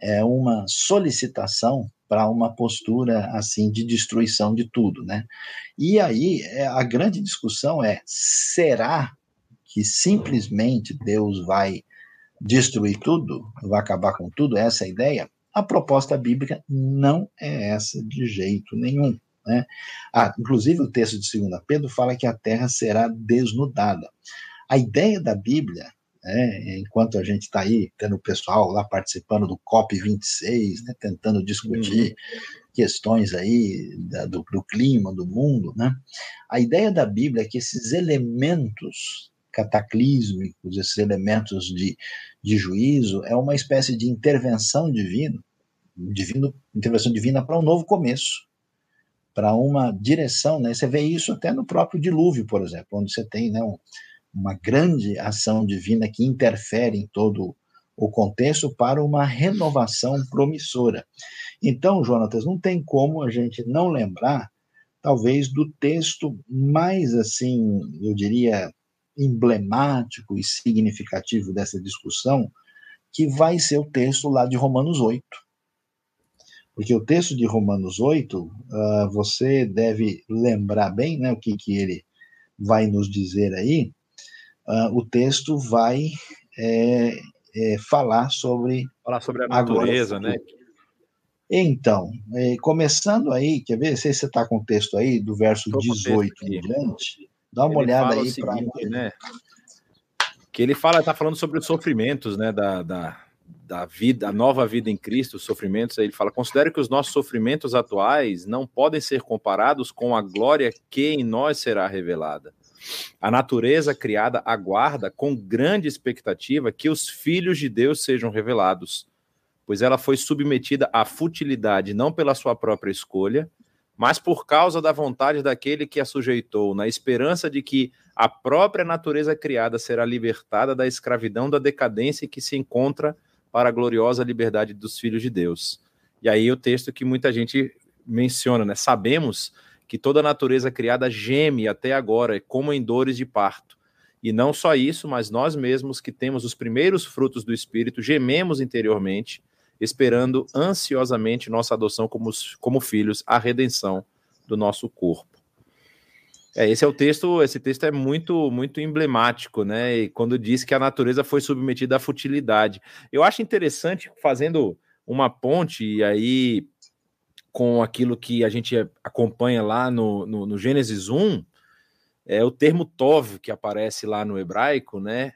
é uma solicitação para uma postura assim de destruição de tudo, né? E aí é, a grande discussão é: será que simplesmente Deus vai destruir tudo, vai acabar com tudo? Essa é a ideia? A proposta bíblica não é essa de jeito nenhum. Né? Ah, inclusive, o texto de 2 Pedro fala que a terra será desnudada. A ideia da Bíblia, né, enquanto a gente está aí, tendo o pessoal lá participando do COP26, né, tentando discutir uhum. questões aí da, do, do clima, do mundo, né? a ideia da Bíblia é que esses elementos cataclísmicos, esses elementos de, de juízo, é uma espécie de intervenção divina, divino, intervenção divina para um novo começo, para uma direção, né? Você vê isso até no próprio dilúvio, por exemplo, onde você tem né, um, uma grande ação divina que interfere em todo o contexto para uma renovação promissora. Então, Jonatas, não tem como a gente não lembrar, talvez, do texto mais, assim, eu diria, emblemático e significativo dessa discussão, que vai ser o texto lá de Romanos 8. Porque o texto de Romanos 8, uh, ah, você deve lembrar bem né, o que, que ele vai nos dizer aí. Uh, o texto vai é, é, falar sobre.
Falar sobre a natureza, agora, né?
Então, é, começando aí, quer ver? Se você está com o texto aí, do verso 18 em diante. Dá uma ele olhada aí para. Né?
Que ele fala, está falando sobre os sofrimentos, né? Da, da, da vida, a nova vida em Cristo, os sofrimentos. Aí ele fala: considere que os nossos sofrimentos atuais não podem ser comparados com a glória que em nós será revelada. A natureza criada aguarda com grande expectativa que os filhos de Deus sejam revelados, pois ela foi submetida à futilidade não pela sua própria escolha, mas por causa da vontade daquele que a sujeitou, na esperança de que a própria natureza criada será libertada da escravidão da decadência que se encontra para a gloriosa liberdade dos filhos de Deus. E aí o texto que muita gente menciona, né? Sabemos que toda a natureza criada geme até agora, como em dores de parto. E não só isso, mas nós mesmos que temos os primeiros frutos do Espírito, gememos interiormente, esperando ansiosamente nossa adoção como, como filhos, a redenção do nosso corpo. É, esse é o texto, esse texto é muito muito emblemático, né? E quando diz que a natureza foi submetida à futilidade. Eu acho interessante, fazendo uma ponte, e aí com aquilo que a gente acompanha lá no, no, no Gênesis 1, é o termo tov que aparece lá no hebraico, né?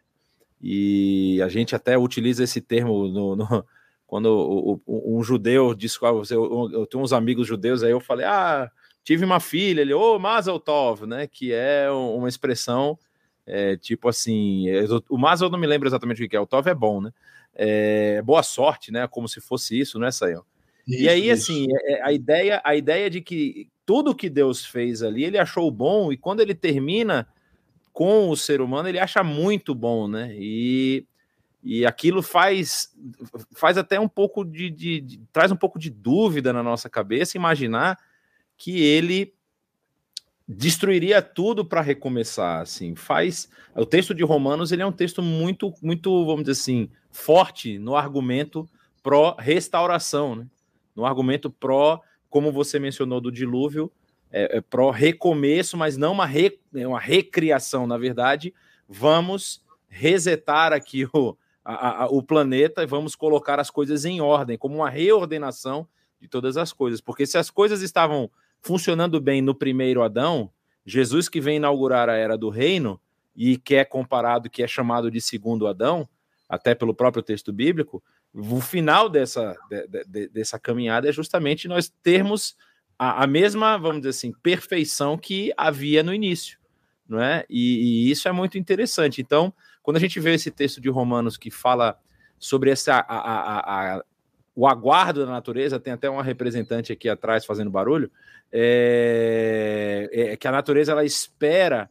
E a gente até utiliza esse termo no, no quando o, o, um judeu disse, eu, eu, eu tenho uns amigos judeus, aí eu falei, ah, tive uma filha, ele, ô, oh, Mazel Tov, né, que é uma expressão, é, tipo assim, é, o Mazel não me lembro exatamente o que é, o Tov é bom, né, é, boa sorte, né, como se fosse isso, né, Sayão? E aí, isso. assim, é, é, a ideia, a ideia de que tudo que Deus fez ali, ele achou bom, e quando ele termina com o ser humano, ele acha muito bom, né? E e aquilo faz, faz até um pouco de, de, de, traz um pouco de dúvida na nossa cabeça imaginar que ele destruiria tudo para recomeçar, assim. Faz o texto de Romanos, ele é um texto muito muito, vamos dizer assim, forte no argumento pró restauração, né? No argumento pró, como você mencionou do dilúvio, é, é pró recomeço, mas não uma, re, é uma recriação, na verdade, vamos resetar aqui o, a, a, o planeta e vamos colocar as coisas em ordem, como uma reordenação de todas as coisas. Porque se as coisas estavam funcionando bem no primeiro Adão, Jesus que vem inaugurar a era do reino e que é comparado, que é chamado de segundo Adão, até pelo próprio texto bíblico, o final dessa, de, de, dessa caminhada é justamente nós termos a, a, mesma, vamos dizer assim, perfeição que havia no início, não é? E, e isso é muito interessante. Então, quando a gente vê esse texto de Romanos que fala sobre essa, a, a, o aguardo da natureza, tem até uma representante aqui atrás fazendo barulho, é, é que a natureza ela espera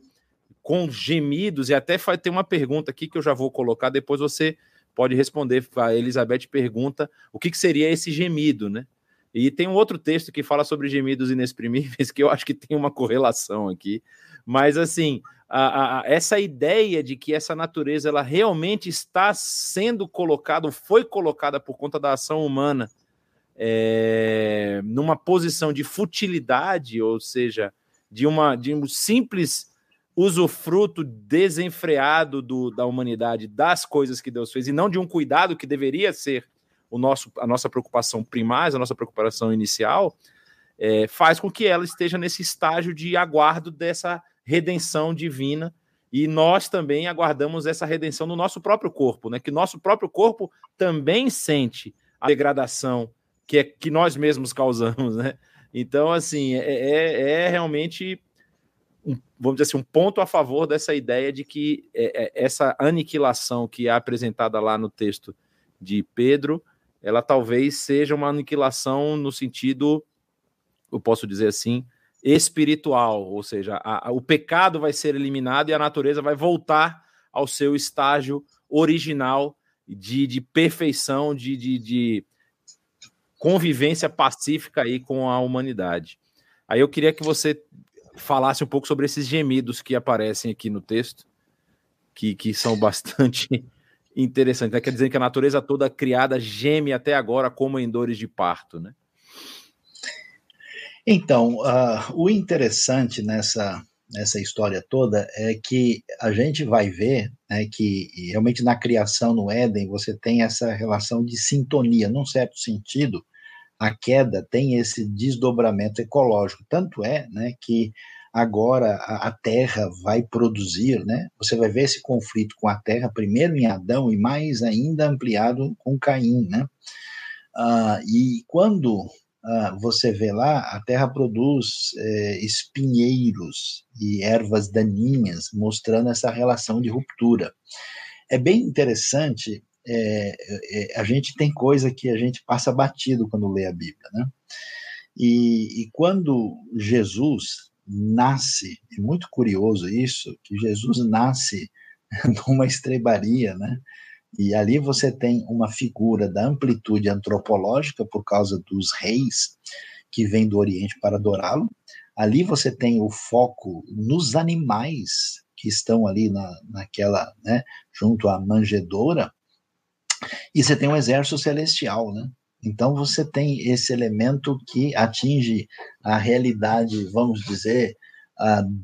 com gemidos, e até tem uma pergunta aqui que eu já vou colocar, depois você pode responder. A Elizabeth pergunta o que, que seria esse gemido, né? E tem um outro texto que fala sobre gemidos inexprimíveis, que eu acho que tem uma correlação aqui. Mas, assim, a, a, essa ideia de que essa natureza ela realmente está sendo colocada, foi colocada por conta da ação humana, é, numa posição de futilidade, ou seja, de, uma, de um simples usufruto desenfreado do, da humanidade das coisas que Deus fez, e não de um cuidado que deveria ser o nosso, a nossa preocupação primária, a nossa preocupação inicial, é, faz com que ela esteja nesse estágio de aguardo dessa redenção divina e nós também aguardamos essa redenção no nosso próprio corpo, né? Que nosso próprio corpo também sente a degradação que é que nós mesmos causamos, né? Então, assim, é, é, é realmente um, vamos dizer assim, um ponto a favor dessa ideia de que é, é, essa aniquilação que é apresentada lá no texto de Pedro, ela talvez seja uma aniquilação no sentido, eu posso dizer assim, espiritual, ou seja, a, a, o pecado vai ser eliminado e a natureza vai voltar ao seu estágio original de, de perfeição, de, de, de convivência pacífica aí com a humanidade. Aí eu queria que você falasse um pouco sobre esses gemidos que aparecem aqui no texto, que, que são bastante interessantes. Né? Quer dizer que a natureza toda criada geme até agora como em dores de parto, né?
Então, uh, o interessante nessa, nessa história toda é que a gente vai ver né, que realmente na criação no Éden você tem essa relação de sintonia, num certo sentido, a queda tem esse desdobramento ecológico. Tanto é né, que agora a, Terra vai produzir, né? Você vai ver esse conflito com a Terra, primeiro em Adão e mais ainda ampliado com Caim, né? Uh, e quando ah, você vê lá, a terra produz é, espinheiros e ervas daninhas, mostrando essa relação de ruptura. É bem interessante, é, é, a gente tem coisa que a gente passa batido quando lê a Bíblia, né? E, e quando Jesus nasce, é muito curioso isso, que Jesus nasce numa estrebaria, né? E ali você tem uma figura da amplitude antropológica por causa dos reis que vêm do Oriente para adorá-lo. Ali você tem o foco nos animais que estão ali na, naquela, né, junto à manjedoura. E você tem um exército celestial, né? Então você tem esse elemento que atinge a realidade, vamos dizer,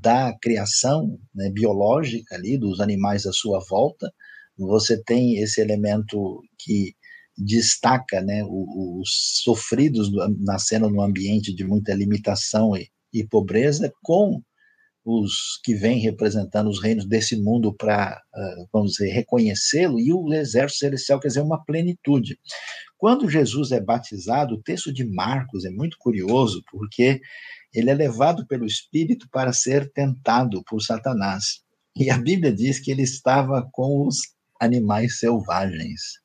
da criação né, biológica ali dos animais à sua volta, você tem esse elemento que destaca né, os sofridos nascendo num ambiente de muita limitação e, e pobreza com os que vêm representando os reinos desse mundo para, uh, vamos dizer, reconhecê-lo, e o exército celestial quer dizer uma plenitude. Quando Jesus é batizado, o texto de Marcos é muito curioso, porque ele é levado pelo Espírito para ser tentado por Satanás. E a Bíblia diz que ele estava com os animais selvagens.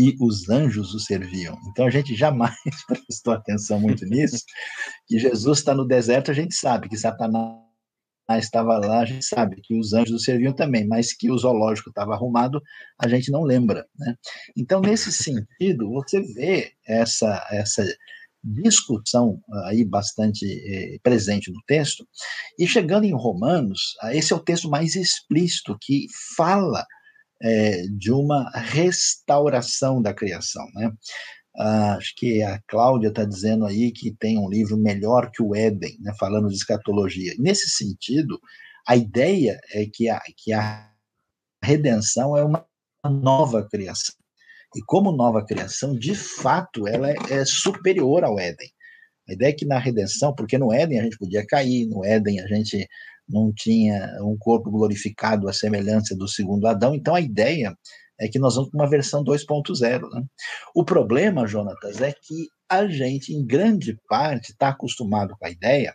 E os anjos o serviam. Então a gente jamais prestou atenção muito nisso. Que Jesus está no deserto, a gente sabe que Satanás estava lá, a gente sabe que os anjos o serviam também, mas que o zoológico estava arrumado, a gente não lembra. Né? Então, nesse sentido, você vê essa, essa discussão aí bastante eh, presente no texto. E chegando em Romanos, ah, esse é o texto mais explícito que fala eh, de uma restauração da criação, né? Ah, acho que a Cláudia está dizendo aí que tem um livro melhor que o Éden, né, falando de escatologia. Nesse sentido, a ideia é que a, que a redenção é uma nova criação. E como nova criação, de fato, ela é, é superior ao Éden. A ideia é que na redenção, porque no Éden a gente podia cair, no Éden a gente não tinha um corpo glorificado à semelhança do segundo Adão, então a ideia é que nós vamos para uma versão 2.0. Né? O problema, Jonatas, é que a gente, em grande parte, está acostumado com a ideia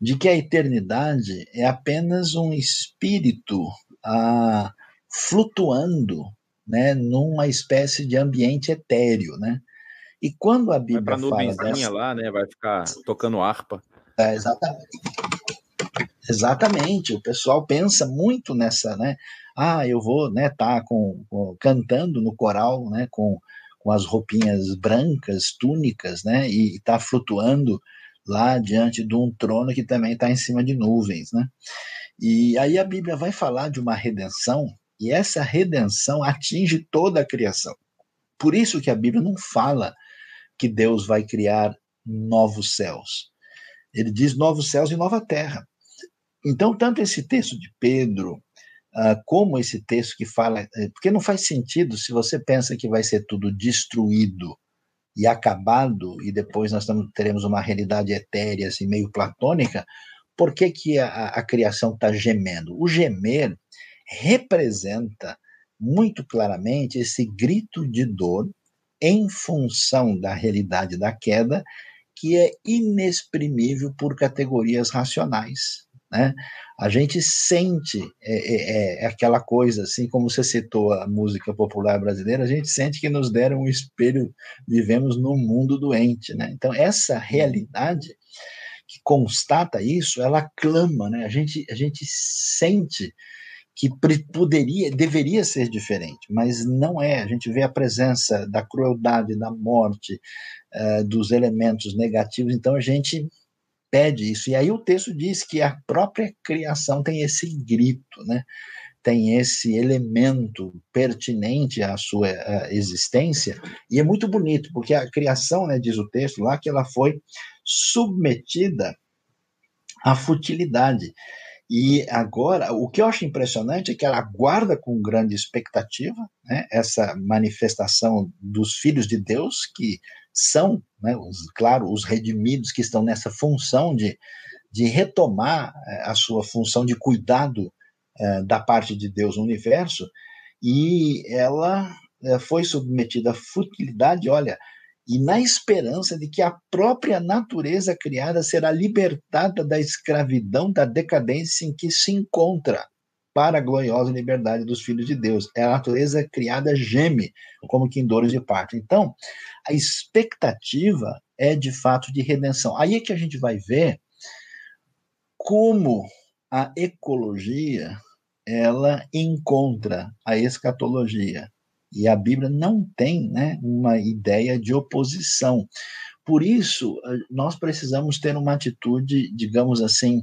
de que a eternidade é apenas um espírito ah, flutuando né, numa espécie de ambiente etéreo, né? E quando a Bíblia
vai
fala dessa...
lá, né, vai ficar tocando harpa.
É, exatamente. Exatamente. O pessoal pensa muito nessa, né? Ah, eu vou, né, tá com, com cantando no coral, né, com, com as roupinhas brancas, túnicas, né, e está flutuando lá diante de um trono que também está em cima de nuvens, né? E aí a Bíblia vai falar de uma redenção e essa redenção atinge toda a criação. Por isso que a Bíblia não fala que Deus vai criar novos céus. Ele diz novos céus e nova terra. Então, tanto esse texto de Pedro, uh, como esse texto que fala. Eh, porque não faz sentido se você pensa que vai ser tudo destruído e acabado, e depois nós teremos uma realidade etérea, assim, meio platônica, por que, que a, a criação está gemendo? O gemer representa muito claramente esse grito de dor em função da realidade da queda, que é inexprimível por categorias racionais. Né? A gente sente é, é, é, aquela coisa, assim como você citou a música popular brasileira, a gente sente que nos deram um espelho, vivemos num mundo doente. Né? Então, essa realidade que constata isso, ela clama, né? a, gente, a gente sente que poderia, deveria ser diferente, mas não é. A gente vê a presença da crueldade, da morte, uh, dos elementos negativos, então a gente pede isso. E aí o texto diz que a própria criação tem esse grito, né? tem esse elemento pertinente à sua existência, e é muito bonito, porque a criação, né, diz o texto lá, que ela foi submetida à futilidade. E agora, o que eu acho impressionante é que ela aguarda com grande expectativa né, essa manifestação dos filhos de Deus, que são, né, os, claro, os redimidos que estão nessa função de, de retomar eh, a sua função de cuidado eh, da parte de Deus no universo, e ela eh, foi submetida à futilidade. Olha, e na esperança de que a própria natureza criada será libertada da escravidão, da decadência em que se encontra, para a gloriosa liberdade dos filhos de Deus. É a natureza criada geme, como que em dores de parto. Então, a expectativa é de fato de redenção. Aí é que a gente vai ver como a ecologia ela encontra a escatologia e a Bíblia não tem né, uma ideia de oposição. Por isso, nós precisamos ter uma atitude, digamos assim,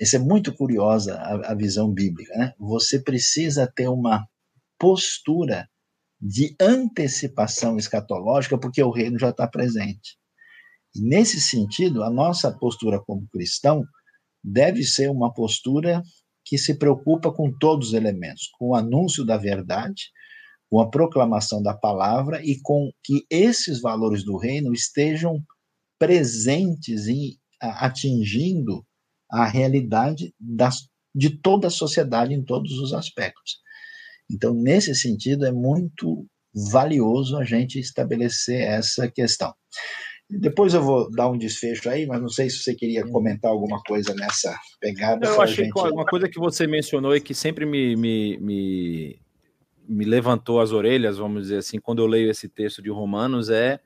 essa é muito curiosa a, a visão bíblica. Né? Você precisa ter uma postura de antecipação escatológica, porque o reino já está presente. E nesse sentido, a nossa postura como cristão deve ser uma postura que se preocupa com todos os elementos, com o anúncio da verdade, com a proclamação da palavra e com que esses valores do reino estejam presentes em atingindo a realidade das, de toda a sociedade em todos os aspectos. Então, nesse sentido, é muito valioso a gente estabelecer essa questão. Depois eu vou dar um desfecho aí, mas não sei se você queria comentar alguma coisa nessa pegada.
Eu achei gente... uma coisa que você mencionou e que sempre me, me, me, me, levantou as orelhas, vamos dizer assim, quando eu leio esse texto de Romanos, é,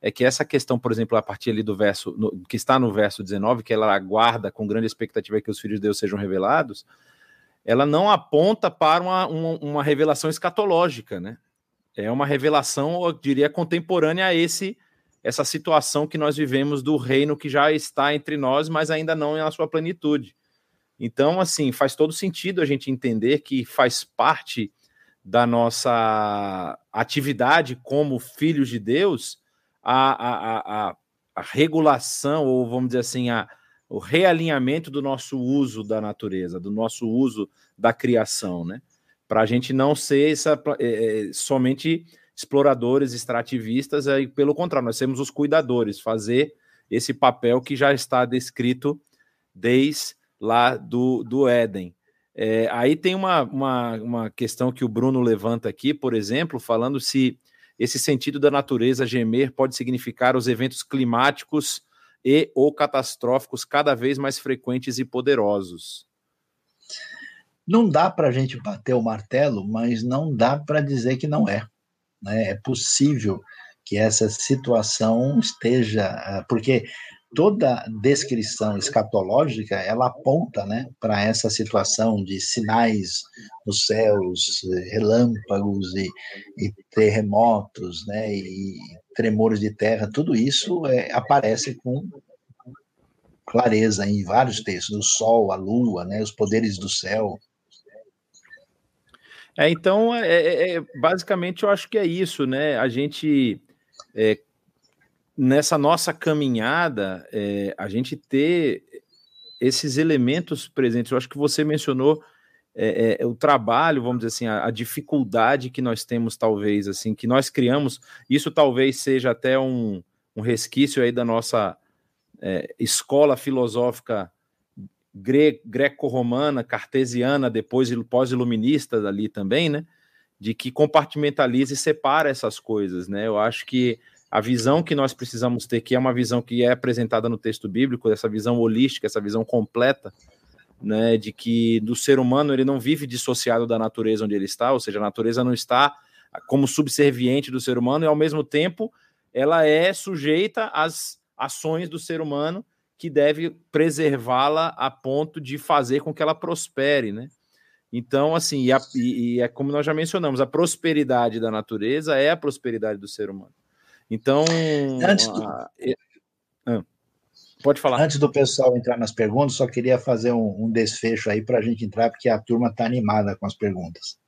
é que essa questão, por exemplo, a partir ali do verso, no, que está no verso 19, que ela aguarda com grande expectativa que os filhos de Deus sejam revelados, ela não aponta para uma, uma, uma revelação escatológica, né? É uma revelação, eu diria, contemporânea a esse essa situação que nós vivemos do reino que já está entre nós, mas ainda não na sua plenitude. Então, assim, faz todo sentido a gente entender que faz parte da nossa atividade como filhos de Deus a, a, a, a regulação, ou vamos dizer assim, a, o realinhamento do nosso uso da natureza, do nosso uso da criação, né? Para a gente não ser essa, é, somente exploradores, extrativistas, aí, pelo contrário, nós temos os cuidadores, fazer esse papel que já está descrito desde lá do, do Éden. É, aí tem uma, uma, uma questão que o Bruno levanta aqui, por exemplo, falando se esse sentido da natureza gemer pode significar os eventos climáticos e ou catastróficos cada vez mais frequentes e poderosos.
Não dá para a gente bater o martelo, mas não dá para dizer que não é. Né? É possível que essa situação esteja, ah, porque toda descrição escatológica ela aponta né, para essa situação de sinais nos céus, relâmpagos e, e terremotos, né, e tremores de terra, tudo isso é, aparece com clareza em vários textos, o sol, a lua, né, os poderes do céu,
é, então, é, é, é, basicamente, eu acho que é isso, né? A gente, é, nessa nossa caminhada, é, a gente ter esses elementos presentes. Eu acho que você mencionou é, o trabalho, vamos dizer assim, a, a, dificuldade que nós temos, talvez, assim, que nós criamos. Isso talvez seja até um, um resquício aí da nossa escola filosófica gre greco-romana, cartesiana, depois pós-iluminista ali também, né? De que compartimentaliza e separa essas coisas, né? Eu acho que a visão que nós precisamos ter, que é uma visão que é apresentada no texto bíblico, essa visão holística, essa visão completa, né, de que do ser humano ele não vive dissociado da natureza onde ele está, ou seja, a natureza não está como subserviente do ser humano e ao mesmo tempo ela é sujeita às ações do ser humano que deve preservá-la a ponto de fazer com que ela prospere, né? Então, assim, e, a, e, é como nós já mencionamos, a prosperidade da natureza é a prosperidade do ser humano. Então, do... a,
ah, pode falar. Antes do pessoal entrar nas perguntas, só queria fazer um, um desfecho aí para a gente entrar, porque a turma está animada com as perguntas.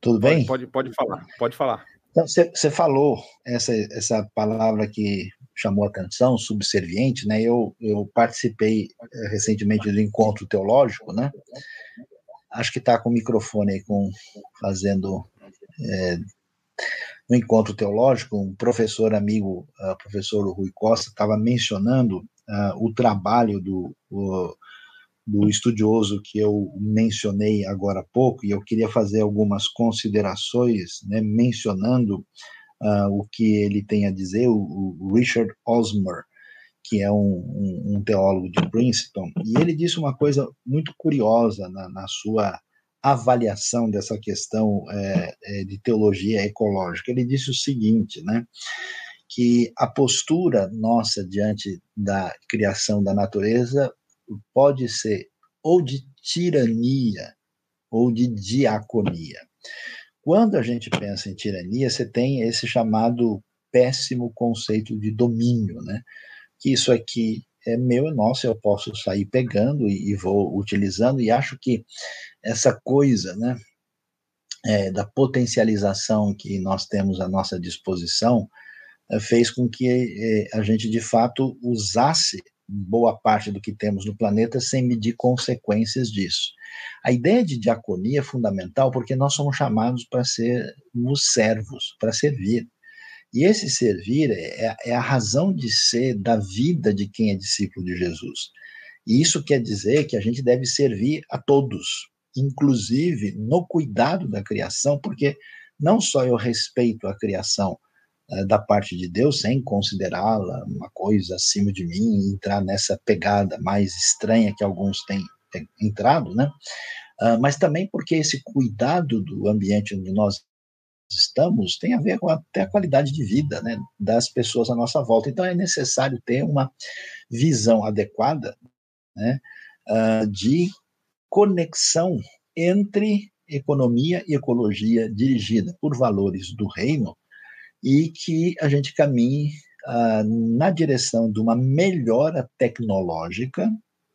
Tudo
pode,
bem?
Pode, pode falar, pode falar.
Então, você falou essa, essa palavra que chamou atenção, subserviente, né? Eu, eu participei eh, recentemente do encontro teológico, né? Acho que está com o microfone aí, com, fazendo é, um encontro teológico, um professor amigo, uh, professor Rui Costa, estava mencionando uh, o trabalho do, o, do estudioso que eu mencionei agora há pouco, e eu queria fazer algumas considerações, né, mencionando uh, o que ele tem a dizer, o, o Richard Osmer, que é um, um, um, teólogo de Princeton, e ele disse uma coisa muito curiosa na, na sua avaliação dessa questão é, é, de teologia ecológica. Ele disse o seguinte, né, que a postura nossa diante da criação da natureza pode ser ou de tirania ou de diaconia. Quando a gente pensa em tirania, você tem esse chamado péssimo conceito de domínio, né? Que isso aqui é meu, e nosso, eu posso sair pegando e, e vou utilizando, e acho que essa coisa, né, é, da potencialização que nós temos à nossa disposição, é, fez com que é, a gente, de fato, usasse boa parte do que temos no planeta sem medir consequências disso. A ideia de diaconia é fundamental porque nós somos chamados para sermos servos, para servir. E esse servir é, é a razão de ser da vida de quem é discípulo de Jesus. E isso quer dizer que a gente deve servir a todos, inclusive no cuidado da criação, porque não só eu respeito a criação uh, da parte de Deus, sem considerá-la uma coisa acima de mim, entrar nessa pegada mais estranha que alguns têm, têm entrado, né? Uh, mas também porque esse cuidado do ambiente onde nós estamos tem a ver com até a qualidade de vida né, das pessoas à nossa volta. Então é necessário ter uma visão adequada né, uh, de conexão entre economia e ecologia dirigida por valores do reino e que a gente caminhe uh, na direção de uma melhora tecnológica,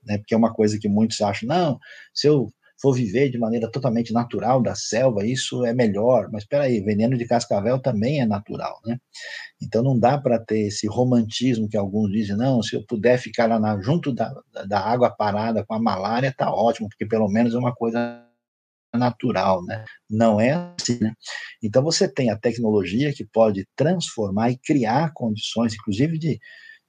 né, porque é uma coisa que muitos acham, não, se eu for viver de maneira totalmente natural da selva, isso é melhor. Mas espera aí, veneno de cascavel também é natural, né? Então não dá para ter esse romantismo que alguns dizem, não, se eu puder ficar lá na, junto da, da água parada com a malária, tá ótimo, porque pelo menos é uma coisa natural, né? Não é assim, né? Então você tem a tecnologia que pode transformar e criar condições, inclusive de,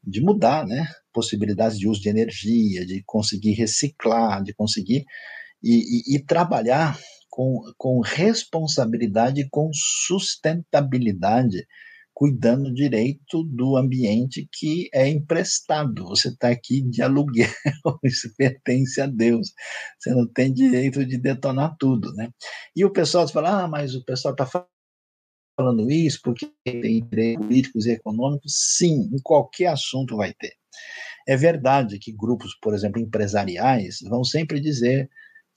de mudar, né? Possibilidades de uso de energia, de conseguir reciclar, de conseguir e, e, e trabalhar com, com responsabilidade com sustentabilidade, cuidando direito do ambiente que é emprestado. Você está aqui de aluguel, isso pertence a Deus. Você não tem direito de detonar tudo, né? E o pessoal fala, ah, mas o pessoal está falando isso porque tem direitos políticos e econômicos. Sim, em qualquer assunto vai ter. É verdade que grupos, por exemplo, empresariais, vão sempre dizer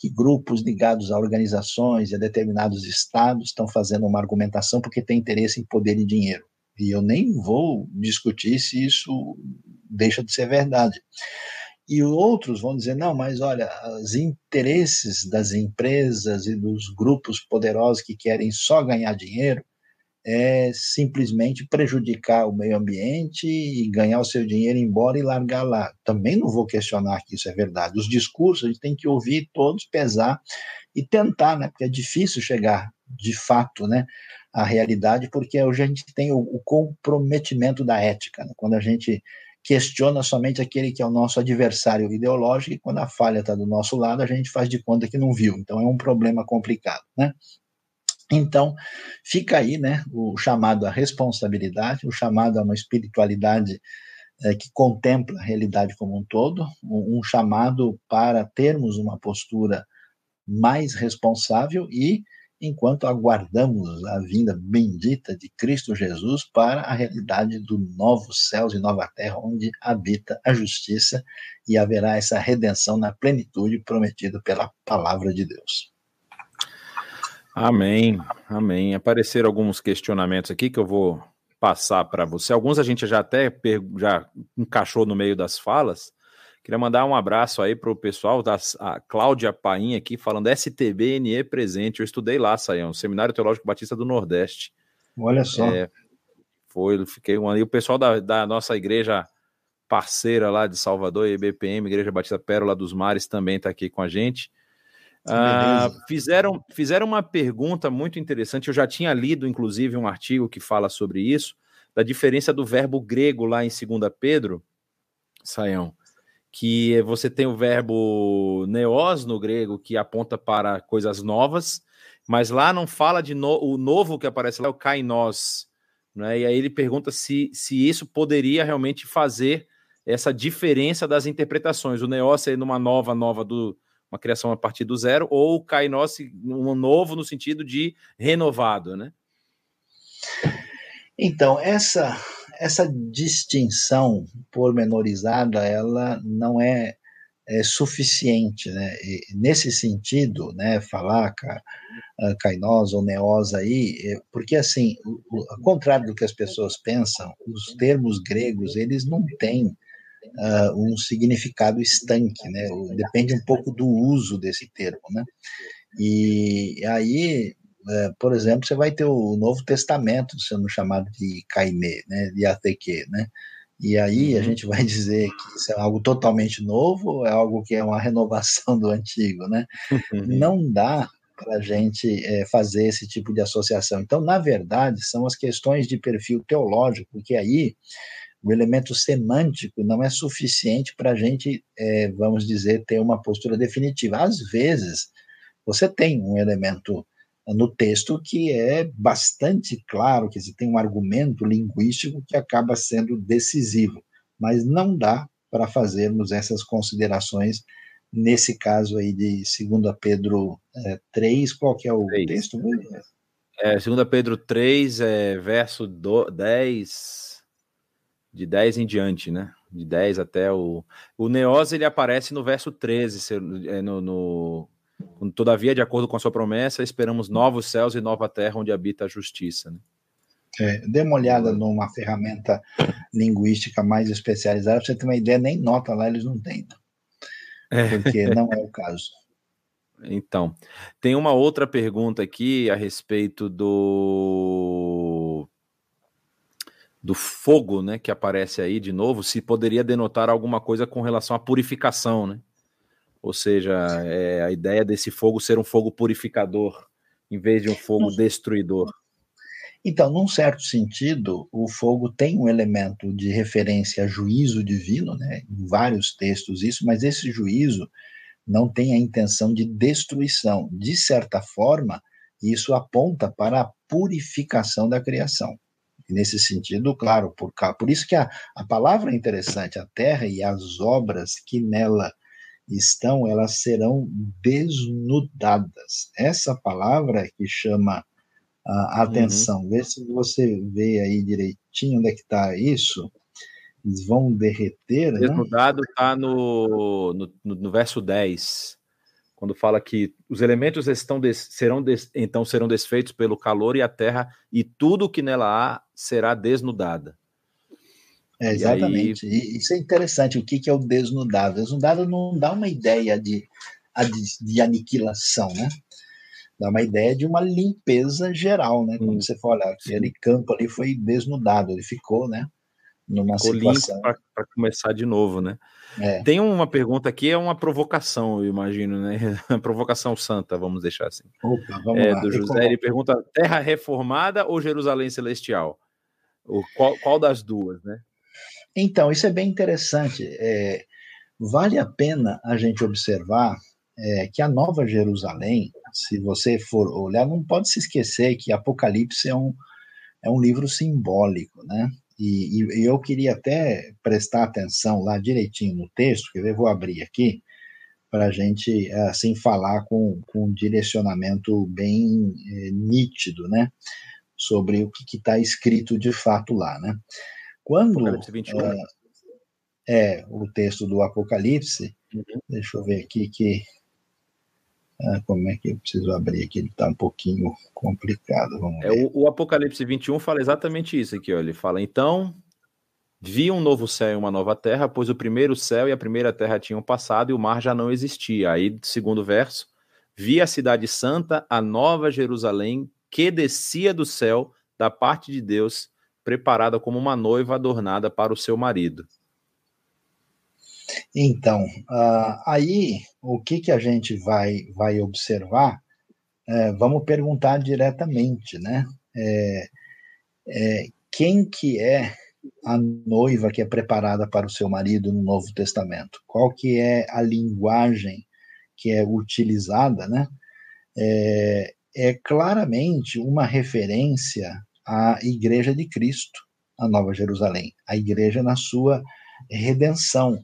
que grupos ligados a organizações e a determinados estados estão fazendo uma argumentação porque tem interesse em poder e dinheiro. E eu nem vou discutir se isso deixa de ser verdade. E outros vão dizer: não, mas olha, os interesses das empresas e dos grupos poderosos que querem só ganhar dinheiro é simplesmente prejudicar o meio ambiente e ganhar o seu dinheiro embora e largar lá. Também não vou questionar que isso é verdade. Os discursos a gente tem que ouvir todos, pesar e tentar, né? Porque é difícil chegar de fato, né? à realidade, porque hoje a gente tem o, o comprometimento da ética. Né? Quando a gente questiona somente aquele que é o nosso adversário ideológico, e quando a falha está do nosso lado, a gente faz de conta que não viu. Então é um problema complicado, né? Então, fica aí né, o chamado à responsabilidade, o chamado a uma espiritualidade é, que contempla a realidade como um todo, um, um chamado para termos uma postura mais responsável e, enquanto aguardamos a vinda bendita de Cristo Jesus para a realidade do novo céus e nova terra, onde habita a justiça e haverá essa redenção na plenitude prometida pela palavra de Deus.
Amém, amém. Apareceram alguns questionamentos aqui que eu vou passar para você. Alguns a gente já até já encaixou no meio das falas. Queria mandar um abraço aí para o pessoal da a Cláudia Painha aqui falando STBNE presente. Eu estudei lá, Saião, Seminário Teológico Batista do Nordeste.
Olha só.
É, foi, fiquei um, e o pessoal da, da nossa igreja parceira lá de Salvador, IBPM, Igreja Batista Pérola dos Mares, também está aqui com a gente. Ah, fizeram, fizeram uma pergunta muito interessante. Eu já tinha lido, inclusive, um artigo que fala sobre isso, da diferença do verbo grego lá em 2 Pedro, Saião, que você tem o verbo neos no grego, que aponta para coisas novas, mas lá não fala de no, o novo que aparece lá, é o kainos. Né? E aí ele pergunta se, se isso poderia realmente fazer essa diferença das interpretações. O neos é numa nova, nova do, uma criação a partir do zero, ou o Kainos, um novo no sentido de renovado, né?
Então, essa, essa distinção pormenorizada, ela não é, é suficiente, né? E nesse sentido, né, falar Kainos ou Neos aí, é, porque assim, ao contrário do que as pessoas pensam, os termos gregos, eles não têm uh, um significado estanque, né? Depende um pouco do uso desse termo, né? E aí, uh, por exemplo, você vai ter o Novo Testamento sendo chamado de Caimê, né? De Ateque, né? E aí a uhum. gente vai dizer que isso é algo totalmente novo, é algo que é uma renovação do antigo, né? Uhum. Não dá para a gente é, fazer esse tipo de associação. Então, na verdade, são as questões de perfil teológico, que aí o elemento semântico não é suficiente para a gente, é, vamos dizer, ter uma postura definitiva. Às vezes, você tem um elemento no texto que é bastante claro, que tem um argumento linguístico que acaba sendo decisivo, mas não dá para fazermos essas considerações nesse caso aí de 2 Pedro é, 3, qual que é o 3. texto?
É, 2 Pedro 3, é, verso do, 10, de 10 em diante, né? De 10 até o... O Neós, ele aparece no verso 13, é, no, no, Todavia, de acordo com a sua promessa, esperamos novos céus e nova terra onde habita a justiça. Né?
É, dê uma olhada numa ferramenta linguística mais especializada, para você ter uma ideia, nem nota lá eles não têm. Né? Porque não é o caso.
Então, tem uma outra pergunta aqui a respeito do do fogo, né, que aparece aí de novo, se poderia denotar alguma coisa com relação à purificação, né? Ou seja, é a ideia desse fogo ser um fogo purificador, em vez de um fogo destruidor.
Então, num certo sentido, o fogo tem um elemento de referência a juízo divino, né? em vários textos isso, mas esse juízo não tem a intenção de destruição. De certa forma, isso aponta para a purificação da criação. E nesse sentido, claro, por, por isso que a, a palavra é interessante, a terra e as obras que nela estão, elas serão desnudadas. Essa palavra que chama a atenção. Uhum. Vê se você vê aí direitinho onde é que está isso. Eles vão derreter.
Né? Desnudado está né? no, no, no, verso 10, quando fala que os elementos estão des, serão des, então serão desfeitos pelo calor e a terra, e tudo que nela há será desnudada.
É, exatamente. Aí... Isso é interessante. O que, que é o desnudado? Desnudado não dá uma ideia de, de, aniquilação, né? Dá uma ideia de uma limpeza geral, né? Quando hum. você for olhar, aquele campo ali foi desnudado, ele ficou, né?
Numa ficou situação. para começar de novo, né? É. Tem uma pergunta aqui, é uma provocação, eu imagino, né? provocação santa, vamos deixar assim. Opa, vamos é, lá. Do José, ele pergunta: Terra reformada ou Jerusalém celestial? O, qual, qual das duas, né?
Então, isso é bem interessante. É, vale a pena a gente observar é, que a Nova Jerusalém, se você for olhar, não pode se esquecer que Apocalipse é um, é um livro simbólico, né? E, e, eu queria até prestar atenção lá direitinho no texto, que eu vou abrir aqui, para a gente, assim, falar com, com um direcionamento bem é, nítido, né? Sobre o que está escrito de fato lá, né? Quando é, é, o texto do Apocalipse, uhum. deixa eu ver aqui que ah, como é que eu preciso abrir aqui? Ele está um pouquinho complicado. Vamos
é, ver. O, o, Apocalipse 21 fala exatamente isso aqui. Ó. Ele fala: Então vi um novo céu e uma nova terra, pois o primeiro céu e a primeira terra tinham passado e o mar já não existia. Aí, segundo verso, vi a cidade santa, a nova Jerusalém, que descia do céu da parte de Deus, preparada como uma noiva adornada para o seu marido.
Então, uh, aí o que, que a gente vai, vai observar? É, vamos perguntar diretamente, né? É, é, quem que é a noiva que é preparada para o seu marido no Novo Testamento? Qual que é a linguagem que é utilizada, né? É, é claramente uma referência a Igreja de Cristo, a Nova Jerusalém, a igreja na sua redenção.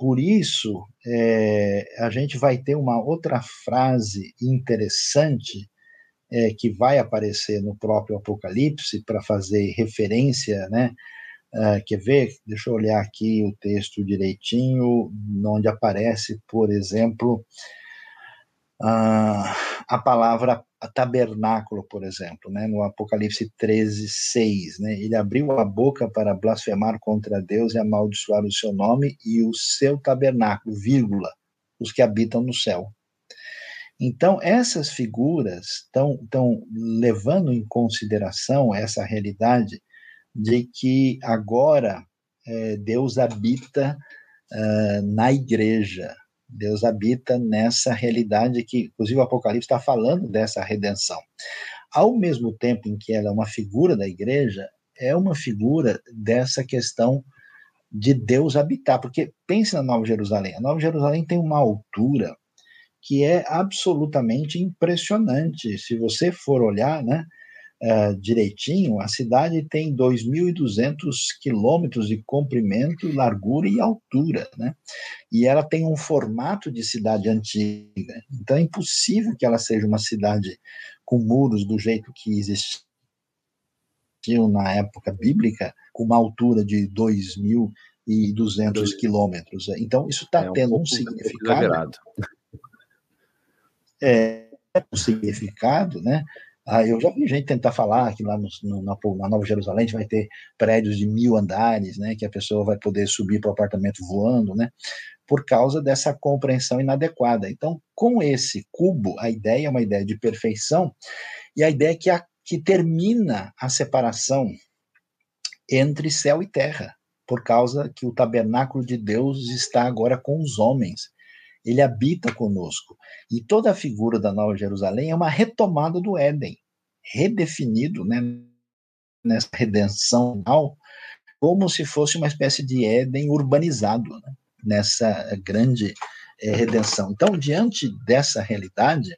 Por isso, é, a gente vai ter uma outra frase interessante é, que vai aparecer no próprio Apocalipse para fazer referência, né? Uh, quer ver? Deixa eu olhar aqui o texto direitinho, onde aparece, por exemplo, uh, a palavra tabernáculo, por exemplo, né, no Apocalipse 13, 6, né, ele abriu a boca para blasfemar contra Deus e amaldiçoar o seu nome e o seu tabernáculo, vírgula, os que habitam no céu. Então, essas figuras estão levando em consideração essa realidade de que agora é, Deus habita uh, na igreja, Deus habita nessa realidade que, inclusive, o Apocalipse está falando dessa redenção. Ao mesmo tempo em que ela é uma figura da igreja, é uma figura dessa questão de Deus habitar, porque pense na Nova Jerusalém. A Nova Jerusalém tem uma altura que é absolutamente impressionante. Se você for olhar, né, uh, direitinho, a cidade tem 2.200 quilômetros de comprimento, largura e altura, né? E ela tem um formato de cidade antiga. Então é impossível que ela seja uma cidade com muros do jeito que existiam na época bíblica, com uma altura de 2.200 quilômetros. Então isso está é um tendo um significado. É, um significado, né? Ah, eu já vi gente tentar falar que lá no, no, na, na, Nova Jerusalém vai ter prédios de mil andares, né, que a pessoa vai poder subir para o apartamento voando, né, por causa dessa compreensão inadequada. Então, com esse cubo, a ideia é uma ideia de perfeição e a ideia é que, a, que termina a separação entre céu e terra, por causa que o tabernáculo de Deus está agora com os homens ele habita conosco. E toda a figura da Nova Jerusalém é uma retomada do Éden, redefinido né, nessa redenção, como se fosse uma espécie de Éden urbanizado, né, nessa grande é, redenção. Então, diante dessa realidade,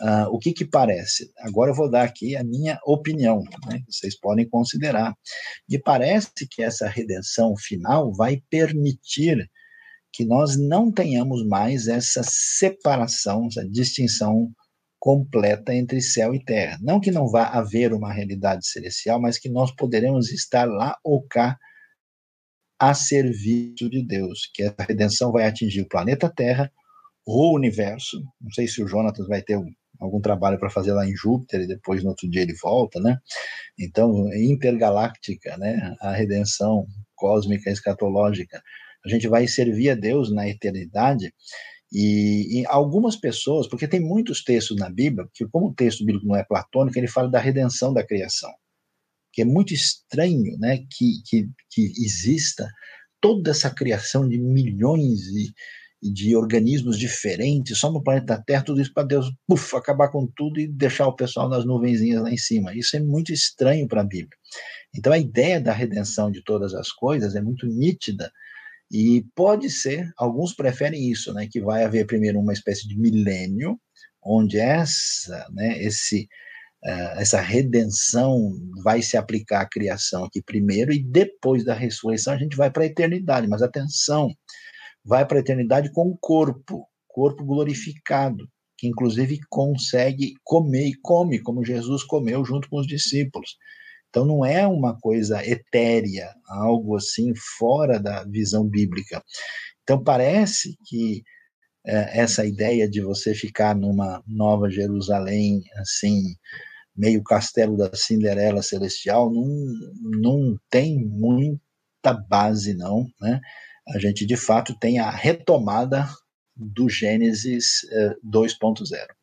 uh, o que, que parece? Agora eu vou dar aqui a minha opinião, né, vocês podem considerar. Me parece que essa redenção final vai permitir que nós não tenhamos mais essa separação, essa distinção completa entre céu e terra. Não que não vá haver uma realidade celestial, mas que nós poderemos estar lá ou cá a serviço de Deus, que a redenção vai atingir o planeta Terra, o universo. Não sei se o Jonatas vai ter algum trabalho para fazer lá em Júpiter e depois no outro dia ele volta, né? Então, intergaláctica, né? A redenção cósmica escatológica a gente vai servir a Deus na eternidade. E, e, algumas pessoas, porque tem muitos textos na Bíblia, que como o texto bíblico não é platônico, ele fala da redenção da criação. Que é muito estranho né, que, que, que exista toda essa criação de milhões de, de organismos diferentes, só no planeta Terra, tudo isso para Deus puff, acabar com tudo e deixar o pessoal nas nuvenzinhas lá em cima. Isso é muito estranho para a Bíblia. Então a ideia da redenção de todas as coisas é muito nítida e pode ser, alguns preferem isso, né, que vai haver primeiro uma espécie de milênio, onde essa, né, esse, uh, essa redenção vai se aplicar à criação aqui primeiro, e depois da ressurreição a gente vai para a eternidade. Mas atenção, vai para a eternidade com o corpo, corpo glorificado, que inclusive consegue comer e come, como Jesus comeu junto com os discípulos. Então não é uma coisa etérea, algo assim fora da visão bíblica. Então parece que é, essa ideia de você ficar numa Nova Jerusalém, assim, meio castelo da Cinderela celestial, não, não tem muita base, não, né? A gente, de fato, tem a retomada do Gênesis 2.0.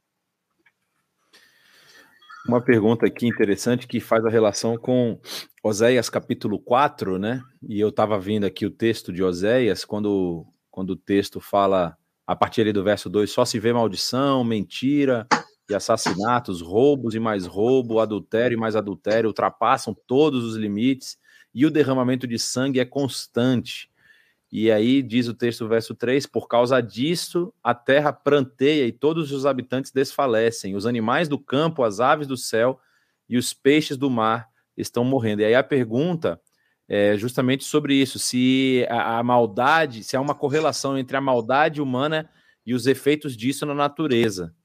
Uma pergunta aqui interessante que faz a relação com Oséias capítulo 4, né? E eu estava vendo aqui o texto de Oséias, quando, quando o texto fala, a partir ali do verso 2, só se vê maldição, mentira e assassinatos, roubos e mais roubo, adultério e mais adultério, ultrapassam todos os limites, e o derramamento de sangue é constante. E aí diz o texto, verso 3: Por causa disso, a terra pranteia e todos os habitantes desfalecem. Os animais do campo, as aves do céu e os peixes do mar estão morrendo. E aí a pergunta é justamente sobre isso: se a, a maldade, se há uma correlação entre a maldade humana e os efeitos disso na natureza.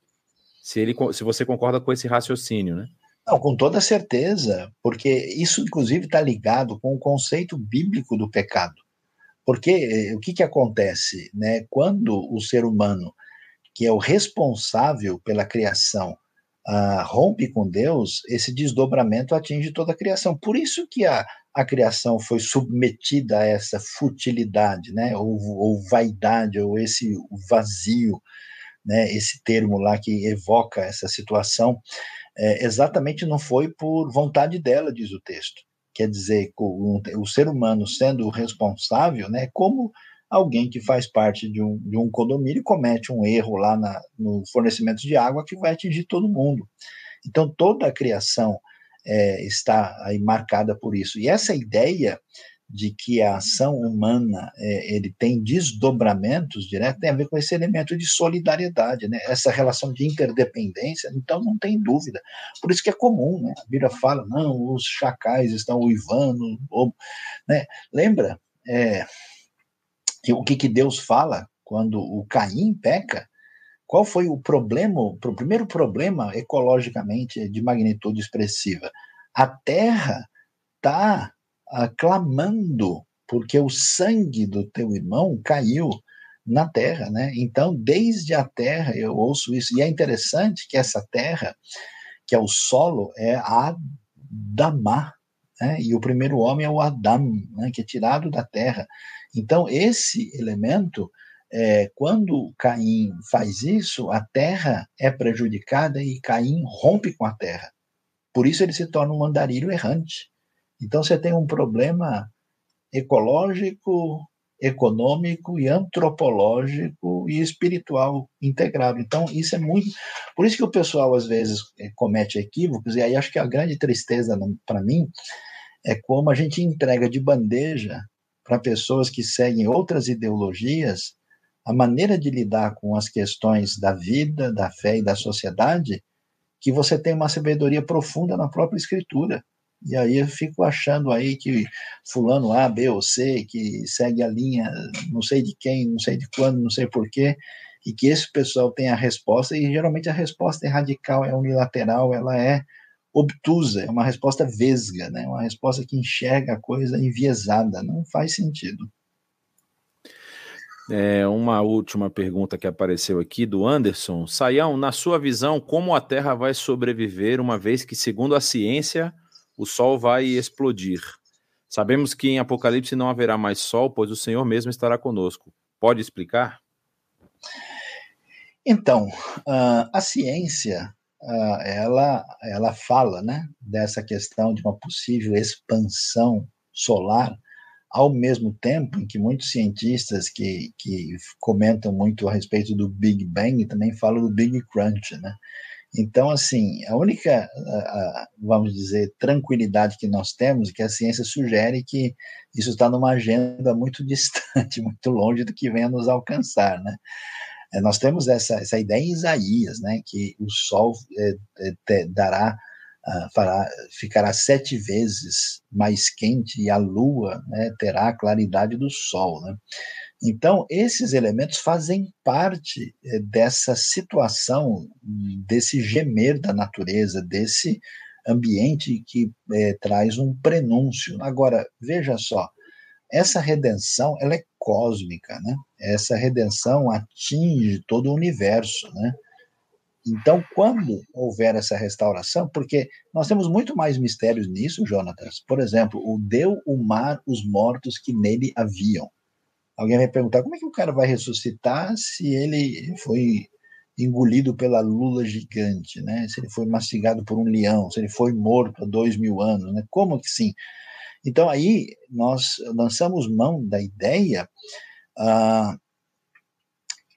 Se, ele, se você concorda com esse raciocínio, né?
Não, com toda certeza, porque isso, inclusive, está ligado com o conceito bíblico do pecado. Porque eh, o que, que acontece? Né? Quando o ser humano, que é o responsável pela criação, uh, rompe com Deus, esse desdobramento atinge toda a criação. Por isso que a, a criação foi submetida a essa futilidade, né? ou, ou vaidade, ou esse vazio, né? esse termo lá que evoca essa situação, é, exatamente não foi por vontade dela, diz o texto quer dizer, o, o ser humano sendo o responsável, né, como alguém que faz parte de um, de um condomínio comete um erro lá na, no fornecimento de água que vai atingir todo mundo. Então, toda a criação é, está aí marcada por isso. E essa ideia de que a ação humana é, ele tem desdobramentos diretos tem a ver com esse elemento de solidariedade, né? essa relação de interdependência, então não tem dúvida. Por isso que é comum, né? a Bíblia fala, não, os chacais estão uivando, ou, né? lembra é, o que, que Deus fala quando o Caim peca? Qual foi o problema, o primeiro problema ecologicamente de magnitude expressiva? A Terra está clamando porque o sangue do teu irmão caiu na terra, né? Então, desde a terra eu ouço isso. E é interessante que essa terra, que é o solo, é Adamá, né? E o primeiro homem é o Adam, né? que é tirado da terra. Então, esse elemento é, quando Caim faz isso, a terra é prejudicada e Caim rompe com a terra. Por isso ele se torna um andarilho errante. Então você tem um problema ecológico, econômico e antropológico e espiritual integrado. Então isso é muito, por isso que o pessoal às vezes eh, comete equívocos e aí acho que a grande tristeza para mim é como a gente entrega de bandeja para pessoas que seguem outras ideologias a maneira de lidar com as questões da vida, da fé e da sociedade, que você tem uma sabedoria profunda na própria escritura. E aí eu fico achando aí que fulano A, B ou C, que segue a linha não sei de quem, não sei de quando, não sei porquê, e que esse pessoal tem a resposta, e geralmente a resposta é radical, é unilateral, ela é obtusa, é uma resposta vesga, né? uma resposta que enxerga a coisa enviesada, não faz sentido.
É, uma última pergunta que apareceu aqui do Anderson. Saião, na sua visão, como a Terra vai sobreviver, uma vez que, segundo a ciência, o Sol vai explodir? Sabemos que em Apocalipse não haverá mais Sol, pois o Senhor mesmo estará conosco. Pode explicar?
Então, uh, a ciência, uh, ela, ela fala né, dessa questão de uma possível expansão solar, ao mesmo tempo em que muitos cientistas que, que comentam muito a respeito do Big Bang também falam do Big Crunch, né? Então, assim, a única, vamos dizer, tranquilidade que nós temos é que a ciência sugere que isso está numa agenda muito distante, muito longe do que venha nos alcançar, né? É, nós temos essa, essa ideia em Isaías, né, que o Sol é, é, dará uh, fará, ficará sete vezes mais quente e a Lua né, terá a claridade do Sol. Né? Então, esses elementos fazem parte eh, dessa situação, desse gemer da natureza, desse ambiente que eh, traz um prenúncio. Agora, veja só, essa redenção ela é cósmica, né? Essa redenção atinge todo o universo, né? Então, quando houver essa restauração, porque nós temos muito mais mistérios nisso, Jonatas. Por exemplo, o deu o mar os mortos que nele haviam. Alguém vai perguntar como é que o cara vai ressuscitar se ele foi engolido pela lula gigante, né? Se ele foi mastigado por um leão, se ele foi morto há dois mil anos, né? Como que sim? Então aí nós lançamos mão da ideia ah,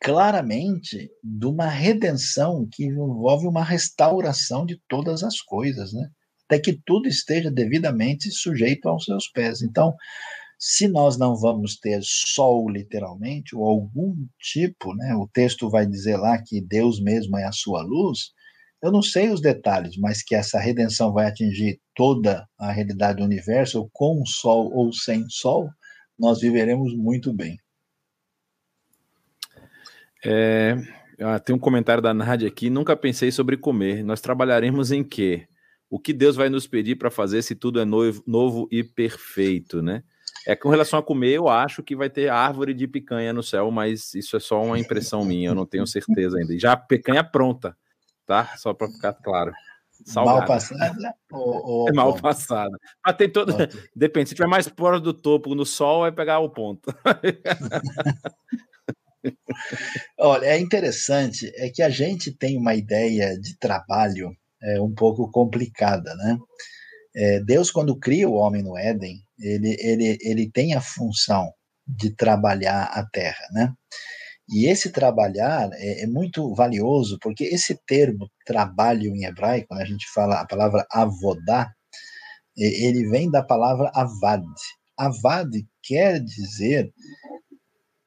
claramente de uma redenção que envolve uma restauração de todas as coisas, né? Até que tudo esteja devidamente sujeito aos seus pés. Então, se nós não vamos ter sol literalmente ou algum tipo, né? O texto vai dizer lá que Deus mesmo é a sua luz. Eu não sei os detalhes, mas que essa redenção vai atingir toda a realidade do universo, com sol ou sem sol, nós viveremos muito bem.
É, ah, tem um comentário da Nádia aqui. Nunca pensei sobre comer. Nós trabalharemos em quê? O que Deus vai nos pedir para fazer se tudo é novo, novo e perfeito, né? É com relação a comer, eu acho que vai ter árvore de picanha no céu, mas isso é só uma impressão minha, eu não tenho certeza ainda. Já a picanha pronta, tá? Só para ficar claro.
Salgada. Mal passada?
Ou, ou é mal passada. Mas tem todo. Depende, se tiver mais fora do topo no sol, vai pegar o ponto.
Olha, é interessante, é que a gente tem uma ideia de trabalho é, um pouco complicada, né? É, Deus, quando cria o homem no Éden, ele, ele, ele tem a função de trabalhar a terra, né? E esse trabalhar é, é, muito valioso, porque esse termo trabalho em hebraico, quando a gente fala a palavra avodá, ele vem da palavra avad. Avad quer dizer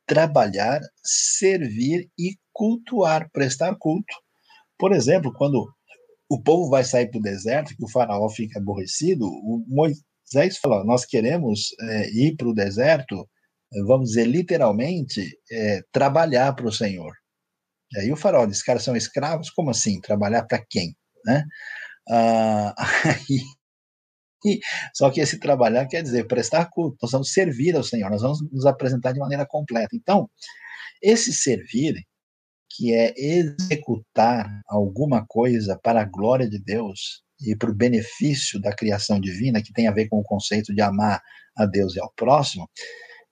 trabalhar, servir e cultuar, prestar culto. Por exemplo, quando o povo vai sair para o deserto, que o faraó fica aborrecido, o Moisés fala: Nós queremos é, ir para o deserto vamos dizer, literalmente, é, trabalhar para o Senhor. E aí o farol, esses caras são escravos? Como assim? Trabalhar para quem? Né? Ah, aí, só que esse trabalhar quer dizer prestar culto, nós vamos servir ao Senhor, nós vamos nos apresentar de maneira completa. Então, esse servir, que é executar alguma coisa para a glória de Deus e para o benefício da criação divina, que tem a ver com o conceito de amar a Deus e ao próximo,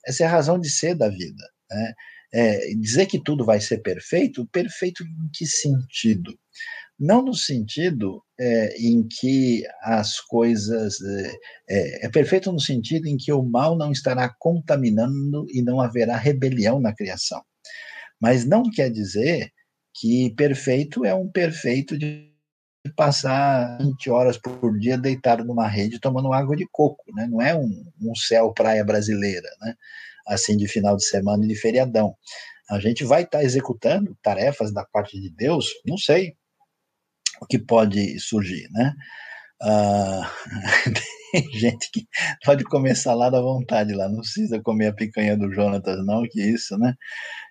essa é a razão de ser da vida. Né? É, dizer que tudo vai ser perfeito, perfeito em que sentido? Não no sentido é, em que as coisas. É, é, é, perfeito no sentido em que o mal não estará contaminando e não haverá rebelião na criação. Mas não quer dizer que perfeito é um perfeito de passar 20 horas por dia deitado numa rede tomando água de coco, né? Não é um, um céu praia brasileira, né? Assim de final de semana e de feriadão. A gente vai estar tá executando tarefas da parte de Deus, não sei o que pode surgir, né? Ah, tem gente que pode comer salada à vontade lá, não precisa comer a picanha do Jonatas, não, que isso, né?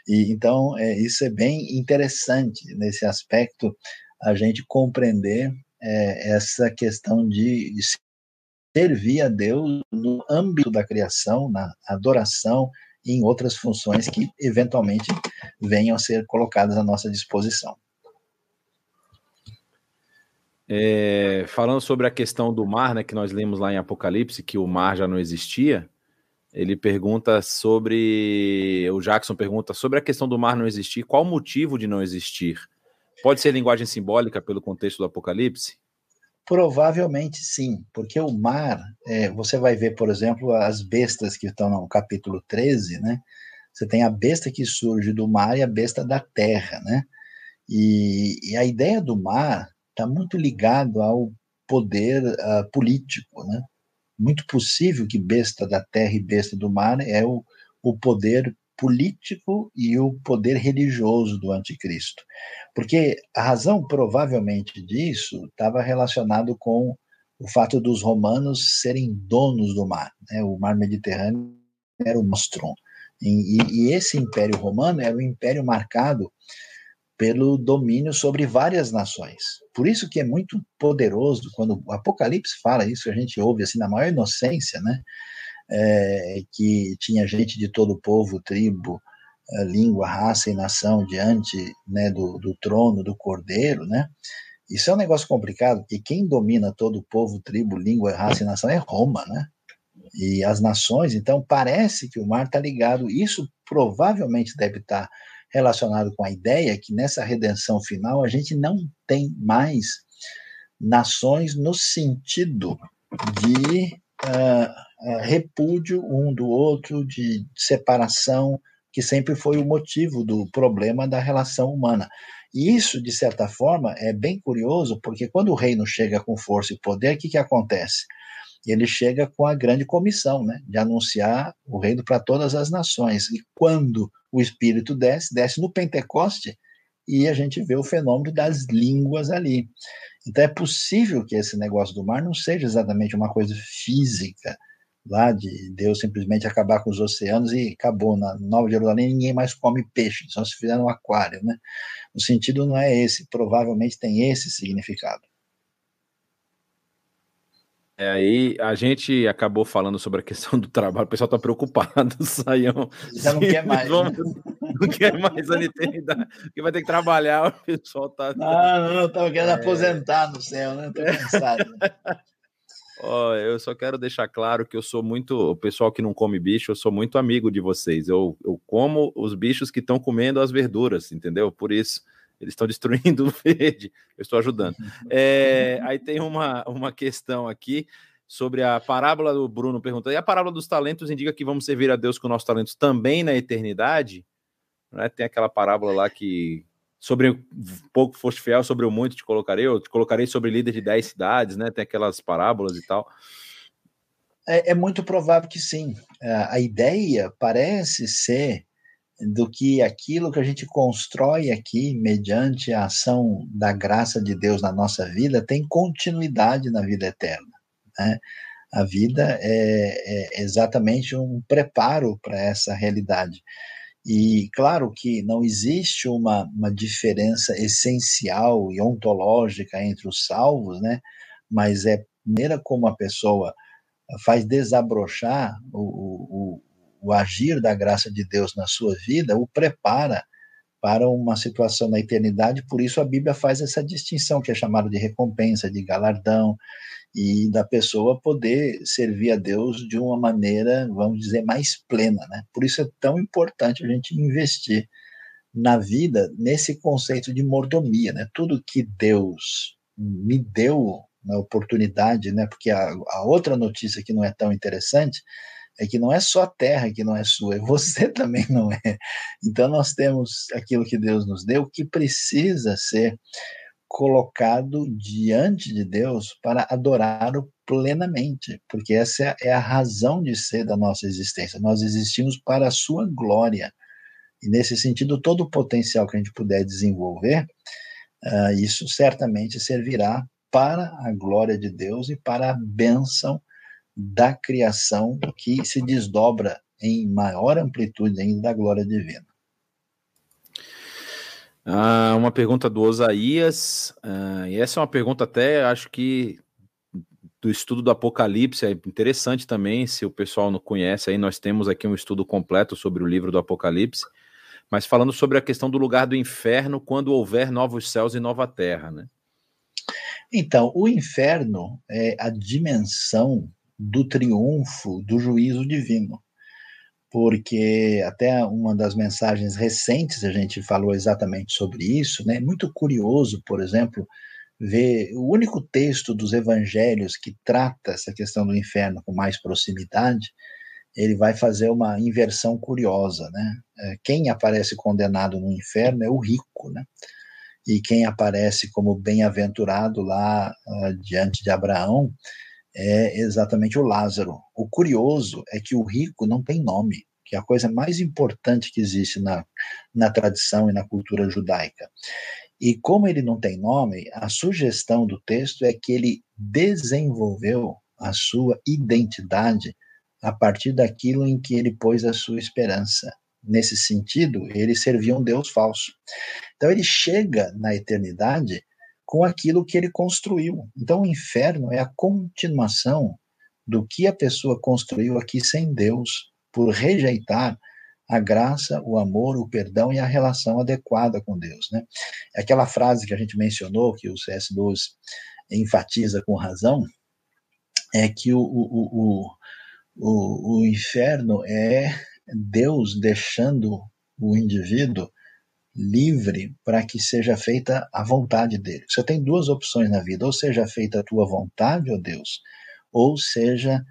E, então, é, isso é bem interessante nesse aspecto a gente compreender é, essa questão de, de servir a Deus no âmbito da criação, na adoração e em outras funções que eventualmente venham a ser colocadas à nossa disposição.
É, falando sobre a questão do mar, né, que nós lemos lá em Apocalipse, que o mar já não existia, ele pergunta sobre. O Jackson pergunta sobre a questão do mar não existir, qual o motivo de não existir? Pode ser linguagem simbólica pelo contexto do Apocalipse?
Provavelmente sim, porque o mar, é, você vai ver, por exemplo, as bestas que estão no capítulo 13, né? Você tem a besta que surge do mar e a besta da terra, né? E, e a ideia do mar está muito ligado ao poder uh, político, né? Muito possível que besta da terra e besta do mar é o, o poder político e o poder religioso do anticristo. Porque a razão, provavelmente, disso estava relacionado com o fato dos romanos serem donos do mar. Né? O mar Mediterrâneo era o Nostrum. E, e, esse império romano era um império marcado pelo domínio sobre várias nações. Por isso que é muito poderoso quando o Apocalipse fala isso, a gente ouve assim na maior inocência, né? É, que tinha gente de todo povo, tribo, é, língua, raça e nação diante né, do, do trono do cordeiro, né? Isso é um negócio complicado, porque quem domina todo o povo, tribo, língua, raça e nação é Roma, né? E as nações, então parece que o mar está ligado. Isso provavelmente deve estar tá relacionado com a ideia que nessa redenção final a gente não tem mais nações no sentido de uh, repúdio um do outro, de separação, que sempre foi o motivo do problema da relação humana. E isso, de certa forma, é bem curioso, porque quando o reino chega com força e poder, o que, que acontece? Ele chega com a grande comissão, né, de anunciar o reino para todas as nações. E quando o Espírito desce, desce no Pentecoste, e a gente vê o fenômeno das línguas ali. Então é possível que esse negócio do mar não seja exatamente uma coisa física, lá de Deus simplesmente acabar com os oceanos e acabou. Na Nova Jerusalém ninguém mais come peixe, só se fizer no aquário, né? O sentido não é esse, provavelmente tem esse significado.
É, aí a gente acabou falando sobre a questão do trabalho, o pessoal está preocupado,
saiam. Já não quer mais. Vamos, né?
Não quer mais a Nintendo, que vai ter que trabalhar, o pessoal tá.
Não, não, estava querendo é... aposentar no céu, né? Estou cansado. Né?
Oh, eu só quero deixar claro que eu sou muito. O pessoal que não come bicho, eu sou muito amigo de vocês. Eu, eu como os bichos que estão comendo as verduras, entendeu? Por isso eles estão destruindo o verde. Eu estou ajudando. É, aí tem uma, uma questão aqui sobre a parábola do Bruno perguntando. E a parábola dos talentos indica que vamos servir a Deus com nossos talentos também na eternidade? Né? Tem aquela parábola lá que sobre pouco foste fiel, sobre o muito te colocarei, eu te colocarei sobre líder de dez cidades, né? Tem aquelas parábolas e tal.
É, é muito provável que sim. A ideia parece ser do que aquilo que a gente constrói aqui, mediante a ação da graça de Deus na nossa vida, tem continuidade na vida eterna. Né? A vida é, é exatamente um preparo para essa realidade. E claro que não existe uma, uma diferença essencial e ontológica entre os salvos, né? mas é a maneira como a pessoa faz desabrochar o, o, o agir da graça de Deus na sua vida, o prepara para uma situação na eternidade, por isso a Bíblia faz essa distinção que é chamada de recompensa, de galardão, e da pessoa poder servir a Deus de uma maneira, vamos dizer, mais plena, né? Por isso é tão importante a gente investir na vida nesse conceito de mordomia, né? Tudo que Deus me deu na oportunidade, né? Porque a, a outra notícia que não é tão interessante é que não é só a terra que não é sua, você também não é. Então nós temos aquilo que Deus nos deu que precisa ser colocado diante de Deus para adorá-lo plenamente, porque essa é a razão de ser da nossa existência. Nós existimos para a sua glória. E nesse sentido, todo o potencial que a gente puder desenvolver, uh, isso certamente servirá para a glória de Deus e para a bênção da criação que se desdobra em maior amplitude ainda da glória divina.
Ah, uma pergunta do Osaías, ah, e essa é uma pergunta até, acho que do estudo do Apocalipse, é interessante também, se o pessoal não conhece, aí nós temos aqui um estudo completo sobre o livro do Apocalipse, mas falando sobre a questão do lugar do inferno quando houver novos céus e nova terra, né?
Então, o inferno é a dimensão do triunfo do juízo divino porque até uma das mensagens recentes a gente falou exatamente sobre isso, né? Muito curioso, por exemplo, ver o único texto dos evangelhos que trata essa questão do inferno com mais proximidade, ele vai fazer uma inversão curiosa, né? É, quem aparece condenado no inferno é o rico, né? E quem aparece como bem-aventurado lá uh, diante de Abraão é exatamente o Lázaro. O curioso é que o rico não tem nome, que é a coisa mais importante que existe na, na tradição e na cultura judaica. E como ele não tem nome, a sugestão do texto é que ele desenvolveu a sua identidade a partir daquilo em que ele pôs a sua esperança. Nesse sentido, ele servia um Deus falso. Então ele chega na eternidade com aquilo que ele construiu. Então, o inferno é a continuação do que a pessoa construiu aqui sem Deus, por rejeitar a graça, o amor, o perdão e a relação adequada com Deus. Né? Aquela frase que a gente mencionou, que o C.S. Lewis enfatiza com razão, é que o, o, o, o inferno é Deus deixando o indivíduo livre para que seja feita a vontade dele. Você tem duas opções na vida: ou seja feita a tua vontade, ó Deus, ou seja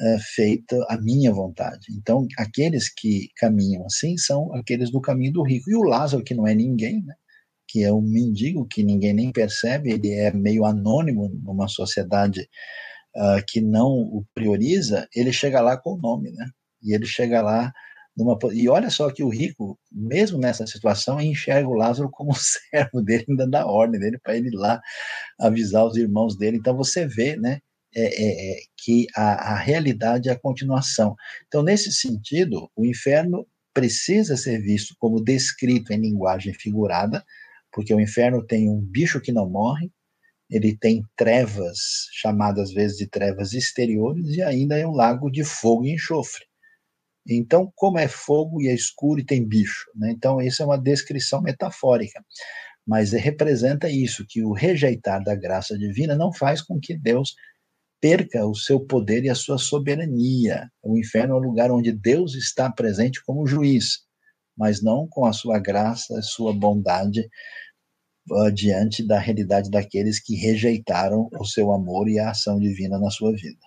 é, feita a minha vontade. Então, aqueles que caminham assim são aqueles do caminho do rico. E o Lázaro, que não é ninguém, né? que é um mendigo que ninguém nem percebe, ele é meio anônimo numa sociedade uh, que não o prioriza, ele chega lá com o nome, né? E ele chega lá numa, e olha só que o rico, mesmo nessa situação, enxerga o Lázaro como servo dele, ainda dá ordem dele para ele ir lá avisar os irmãos dele. Então você vê, né, é, é, é, que a, a realidade é a continuação. Então, nesse sentido, o inferno precisa ser visto como descrito em linguagem figurada, porque o inferno tem um bicho que não morre, ele tem trevas, chamadas às vezes de trevas exteriores, e ainda é um lago de fogo e enxofre. Então, como é fogo e é escuro e tem bicho, né? Então, isso é uma descrição metafórica, mas representa isso, que o rejeitar da graça divina não faz com que Deus perca o seu poder e a sua soberania. O inferno é o lugar onde Deus está presente como juiz, mas não com a sua graça, a sua bondade uh, diante da realidade daqueles que rejeitaram o seu amor e a ação divina na sua vida.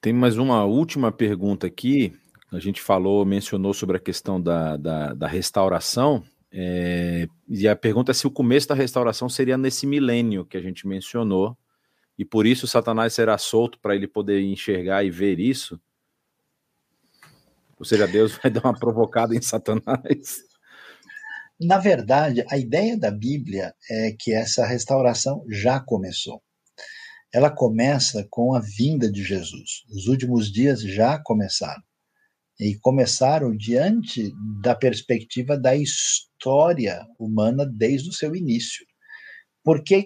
Tem mais uma última pergunta aqui. A gente falou, mencionou sobre a questão da, da, da restauração. É, e a pergunta é se o começo da restauração seria nesse milênio que a gente mencionou, e por isso Satanás será solto para ele poder enxergar e ver isso. Ou seja, Deus vai dar uma provocada em Satanás.
Na verdade, a ideia da Bíblia é que essa restauração já começou. Ela começa com a vinda de Jesus. Os últimos dias já começaram. E começaram diante da perspectiva da história humana desde o seu início. Por que,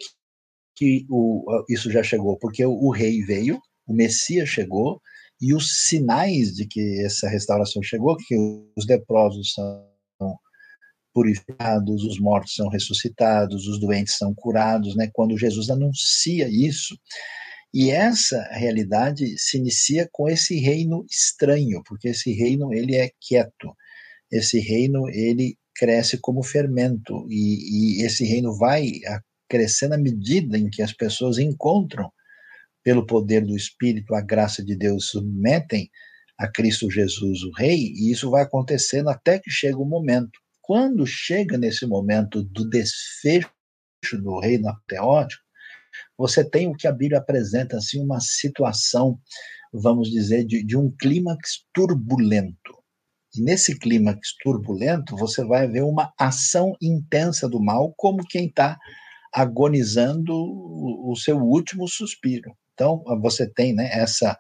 que o, isso já chegou? Porque o, o rei veio, o Messias chegou, e os sinais de que essa restauração chegou, que os leprosos são purificados, os mortos são ressuscitados, os doentes são curados, né? Quando Jesus anuncia isso, e essa realidade se inicia com esse reino estranho, porque esse reino ele é quieto, esse reino ele cresce como fermento e, e esse reino vai crescendo à medida em que as pessoas encontram pelo poder do Espírito, a graça de Deus, submetem a Cristo Jesus, o Rei, e isso vai acontecendo até que chega o momento. Quando chega nesse momento do desfecho do reino apoteótico, você tem o que a Bíblia apresenta, assim, uma situação, vamos dizer, de, de um clímax turbulento. E nesse clímax turbulento, você vai ver uma ação intensa do mal, como quem está agonizando o, o seu último suspiro. Então, você tem né, essa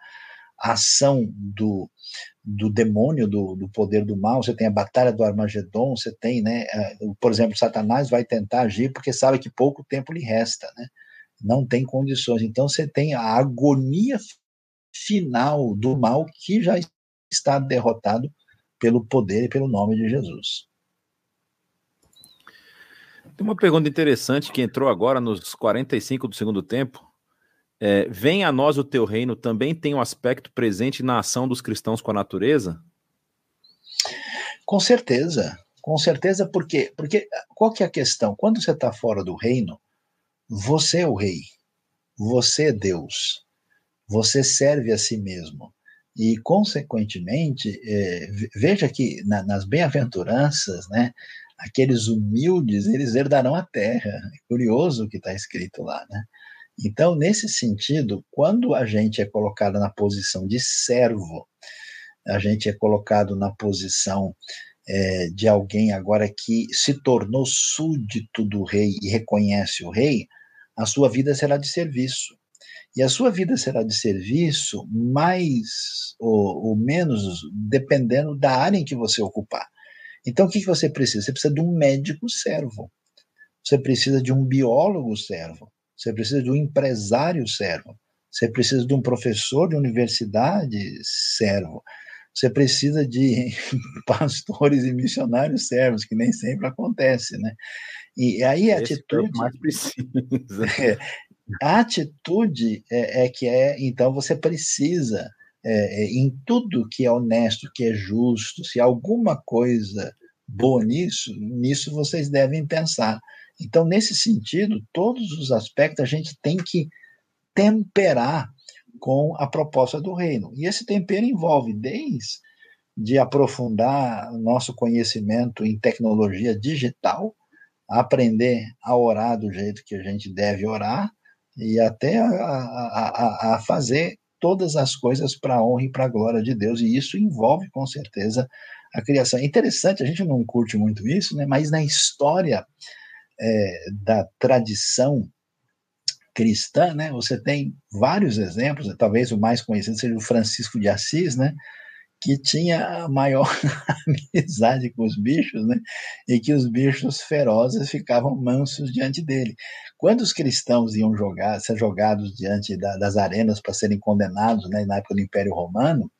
ação do, do demônio, do, do poder do mal, você tem a batalha do Armagedon, você tem, né, por exemplo, Satanás vai tentar agir porque sabe que pouco tempo lhe resta, né? Não tem condições. Então você tem a agonia final do mal que já está derrotado pelo poder e pelo nome de Jesus.
Tem uma pergunta interessante que entrou agora nos 45 do segundo tempo. É, Vem a nós o teu reino também tem um aspecto presente na ação dos cristãos com a natureza?
Com certeza, com certeza, por quê? Porque qual que é a questão? Quando você está fora do reino, você é o rei, você é Deus, você serve a si mesmo. E, consequentemente, é, veja que na, nas bem-aventuranças, né, aqueles humildes, eles herdarão a terra. É curioso o que está escrito lá, né? Então, nesse sentido, quando a gente é colocado na posição de servo, a gente é colocado na posição é, de alguém agora que se tornou súdito do rei e reconhece o rei, a sua vida será de serviço. E a sua vida será de serviço mais ou, ou menos dependendo da área em que você ocupar. Então, o que, que você precisa? Você precisa de um médico servo. Você precisa de um biólogo servo. Você precisa de um empresário servo. Você precisa de um professor de universidade servo. Você precisa de pastores e missionários servos, que nem sempre acontece, né? E aí a Esse atitude. É mais precisa. É, a atitude é, é, que é, então você precisa, é, é, em tudo que é honesto, que é justo, se alguma coisa boa nisso, nisso vocês devem pensar. Então, nesse sentido, todos os aspectos a gente tem que temperar com a proposta do reino. E esse tempero envolve desde de aprofundar nosso conhecimento em tecnologia digital, aprender a orar do jeito que a gente deve orar e até a, a, a fazer todas as coisas para a honra e para a glória de Deus. E isso envolve, com certeza, a criação. É interessante, a gente não curte muito isso, né? mas na história é, da tradição cristã, né, você tem vários exemplos, talvez o mais conhecido seja o Francisco de Assis, né, que tinha a maior amizade com os bichos, né, e que os bichos ferozes ficavam mansos diante dele. Quando os cristãos iam jogar, ser jogados diante da, das arenas para serem condenados, né, na época do Império Romano,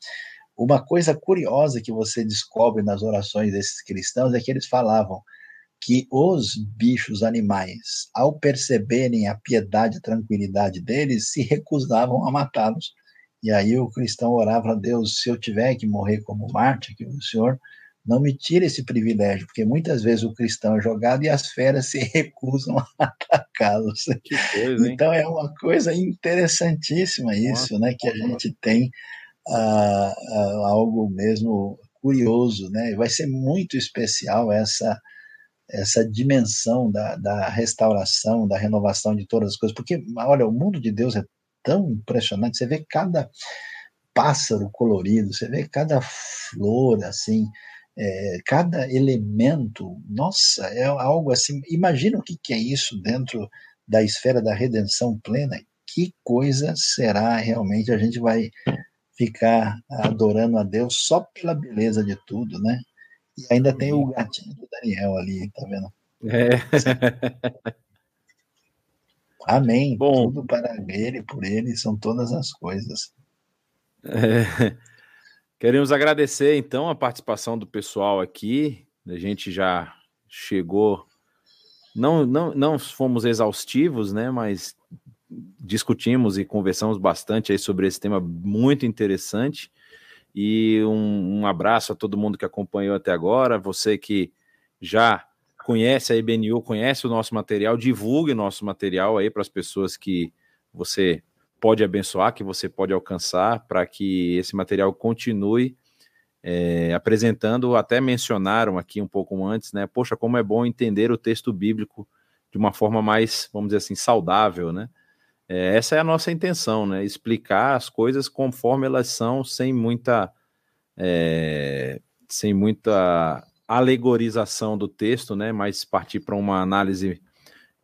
uma coisa curiosa que você descobre nas orações desses cristãos é que eles falavam: que os bichos animais, ao perceberem a piedade e tranquilidade deles, se recusavam a matá-los. E aí o cristão orava a Deus: se eu tiver que morrer como Marte, que o Senhor não me tire esse privilégio, porque muitas vezes o cristão é jogado e as feras se recusam a atacá-los. Então é uma coisa interessantíssima isso, né, que a gente tem ah, ah, algo mesmo curioso, né? Vai ser muito especial essa essa dimensão da, da restauração, da renovação de todas as coisas, porque olha, o mundo de Deus é tão impressionante. Você vê cada pássaro colorido, você vê cada flor assim, é, cada elemento. Nossa, é algo assim. Imagina o que, que é isso dentro da esfera da redenção plena. Que coisa será realmente? A gente vai ficar adorando a Deus só pela beleza de tudo, né? E ainda tem o gatinho do Daniel ali, tá vendo? É. Amém. Bom, Tudo para ele, por ele, são todas as coisas.
É. Queremos agradecer, então, a participação do pessoal aqui. A gente já chegou. Não, não, não fomos exaustivos, né? Mas discutimos e conversamos bastante aí sobre esse tema muito interessante. E um, um, abraço a todo mundo que acompanhou até agora. Você que já conhece a IBNU, conhece o nosso material, divulgue nosso material aí para as pessoas que você pode abençoar, que você pode alcançar, para que esse material continue é, apresentando. Até mencionaram aqui um pouco antes, né? Poxa, como é bom entender o texto bíblico de uma forma mais, vamos dizer assim, saudável, né? É, essa é a nossa intenção, né? Explicar as coisas conforme elas são, sem muita, é, sem muita alegorização do texto, né? Mas partir para uma análise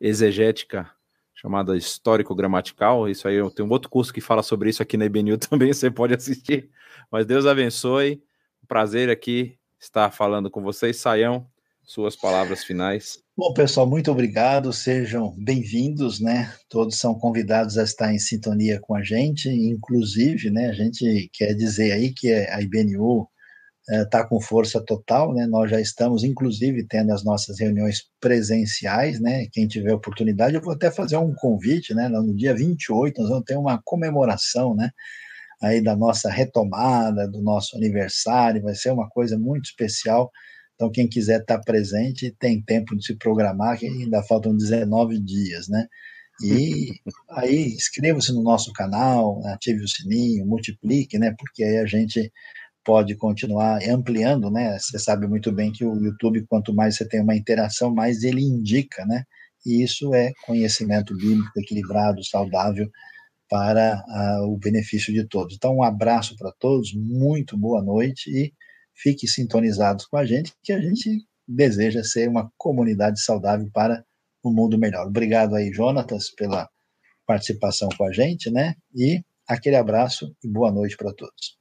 exegética chamada histórico-gramatical. Isso aí eu tenho um outro curso que fala sobre isso aqui na IBNU também, você pode assistir. Mas Deus abençoe. Um prazer aqui estar falando com vocês. Saião, suas palavras finais.
Bom, pessoal, muito obrigado. Sejam bem-vindos, né? Todos são convidados a estar em sintonia com a gente. Inclusive, né? A gente quer dizer aí que a IBNU está é, com força total, né? Nós já estamos, inclusive, tendo as nossas reuniões presenciais, né? Quem tiver oportunidade, eu vou até fazer um convite, né? No dia 28, nós vamos ter uma comemoração, né? Aí da nossa retomada, do nosso aniversário, vai ser uma coisa muito especial então, quem quiser estar presente, tem tempo de se programar, que ainda faltam 19 dias, né? E aí, inscreva-se no nosso canal, ative o sininho, multiplique, né? Porque aí a gente pode continuar ampliando, né? Você sabe muito bem que o YouTube, quanto mais você tem uma interação, mais ele indica, né? E isso é conhecimento bíblico equilibrado, saudável, para uh, o benefício de todos. Então, um abraço para todos, muito boa noite e fique sintonizados com a gente, que a gente deseja ser uma comunidade saudável para um mundo melhor. Obrigado aí, Jonatas, pela participação com a gente, né? E aquele abraço e boa noite para todos.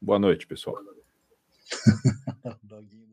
Boa noite, pessoal.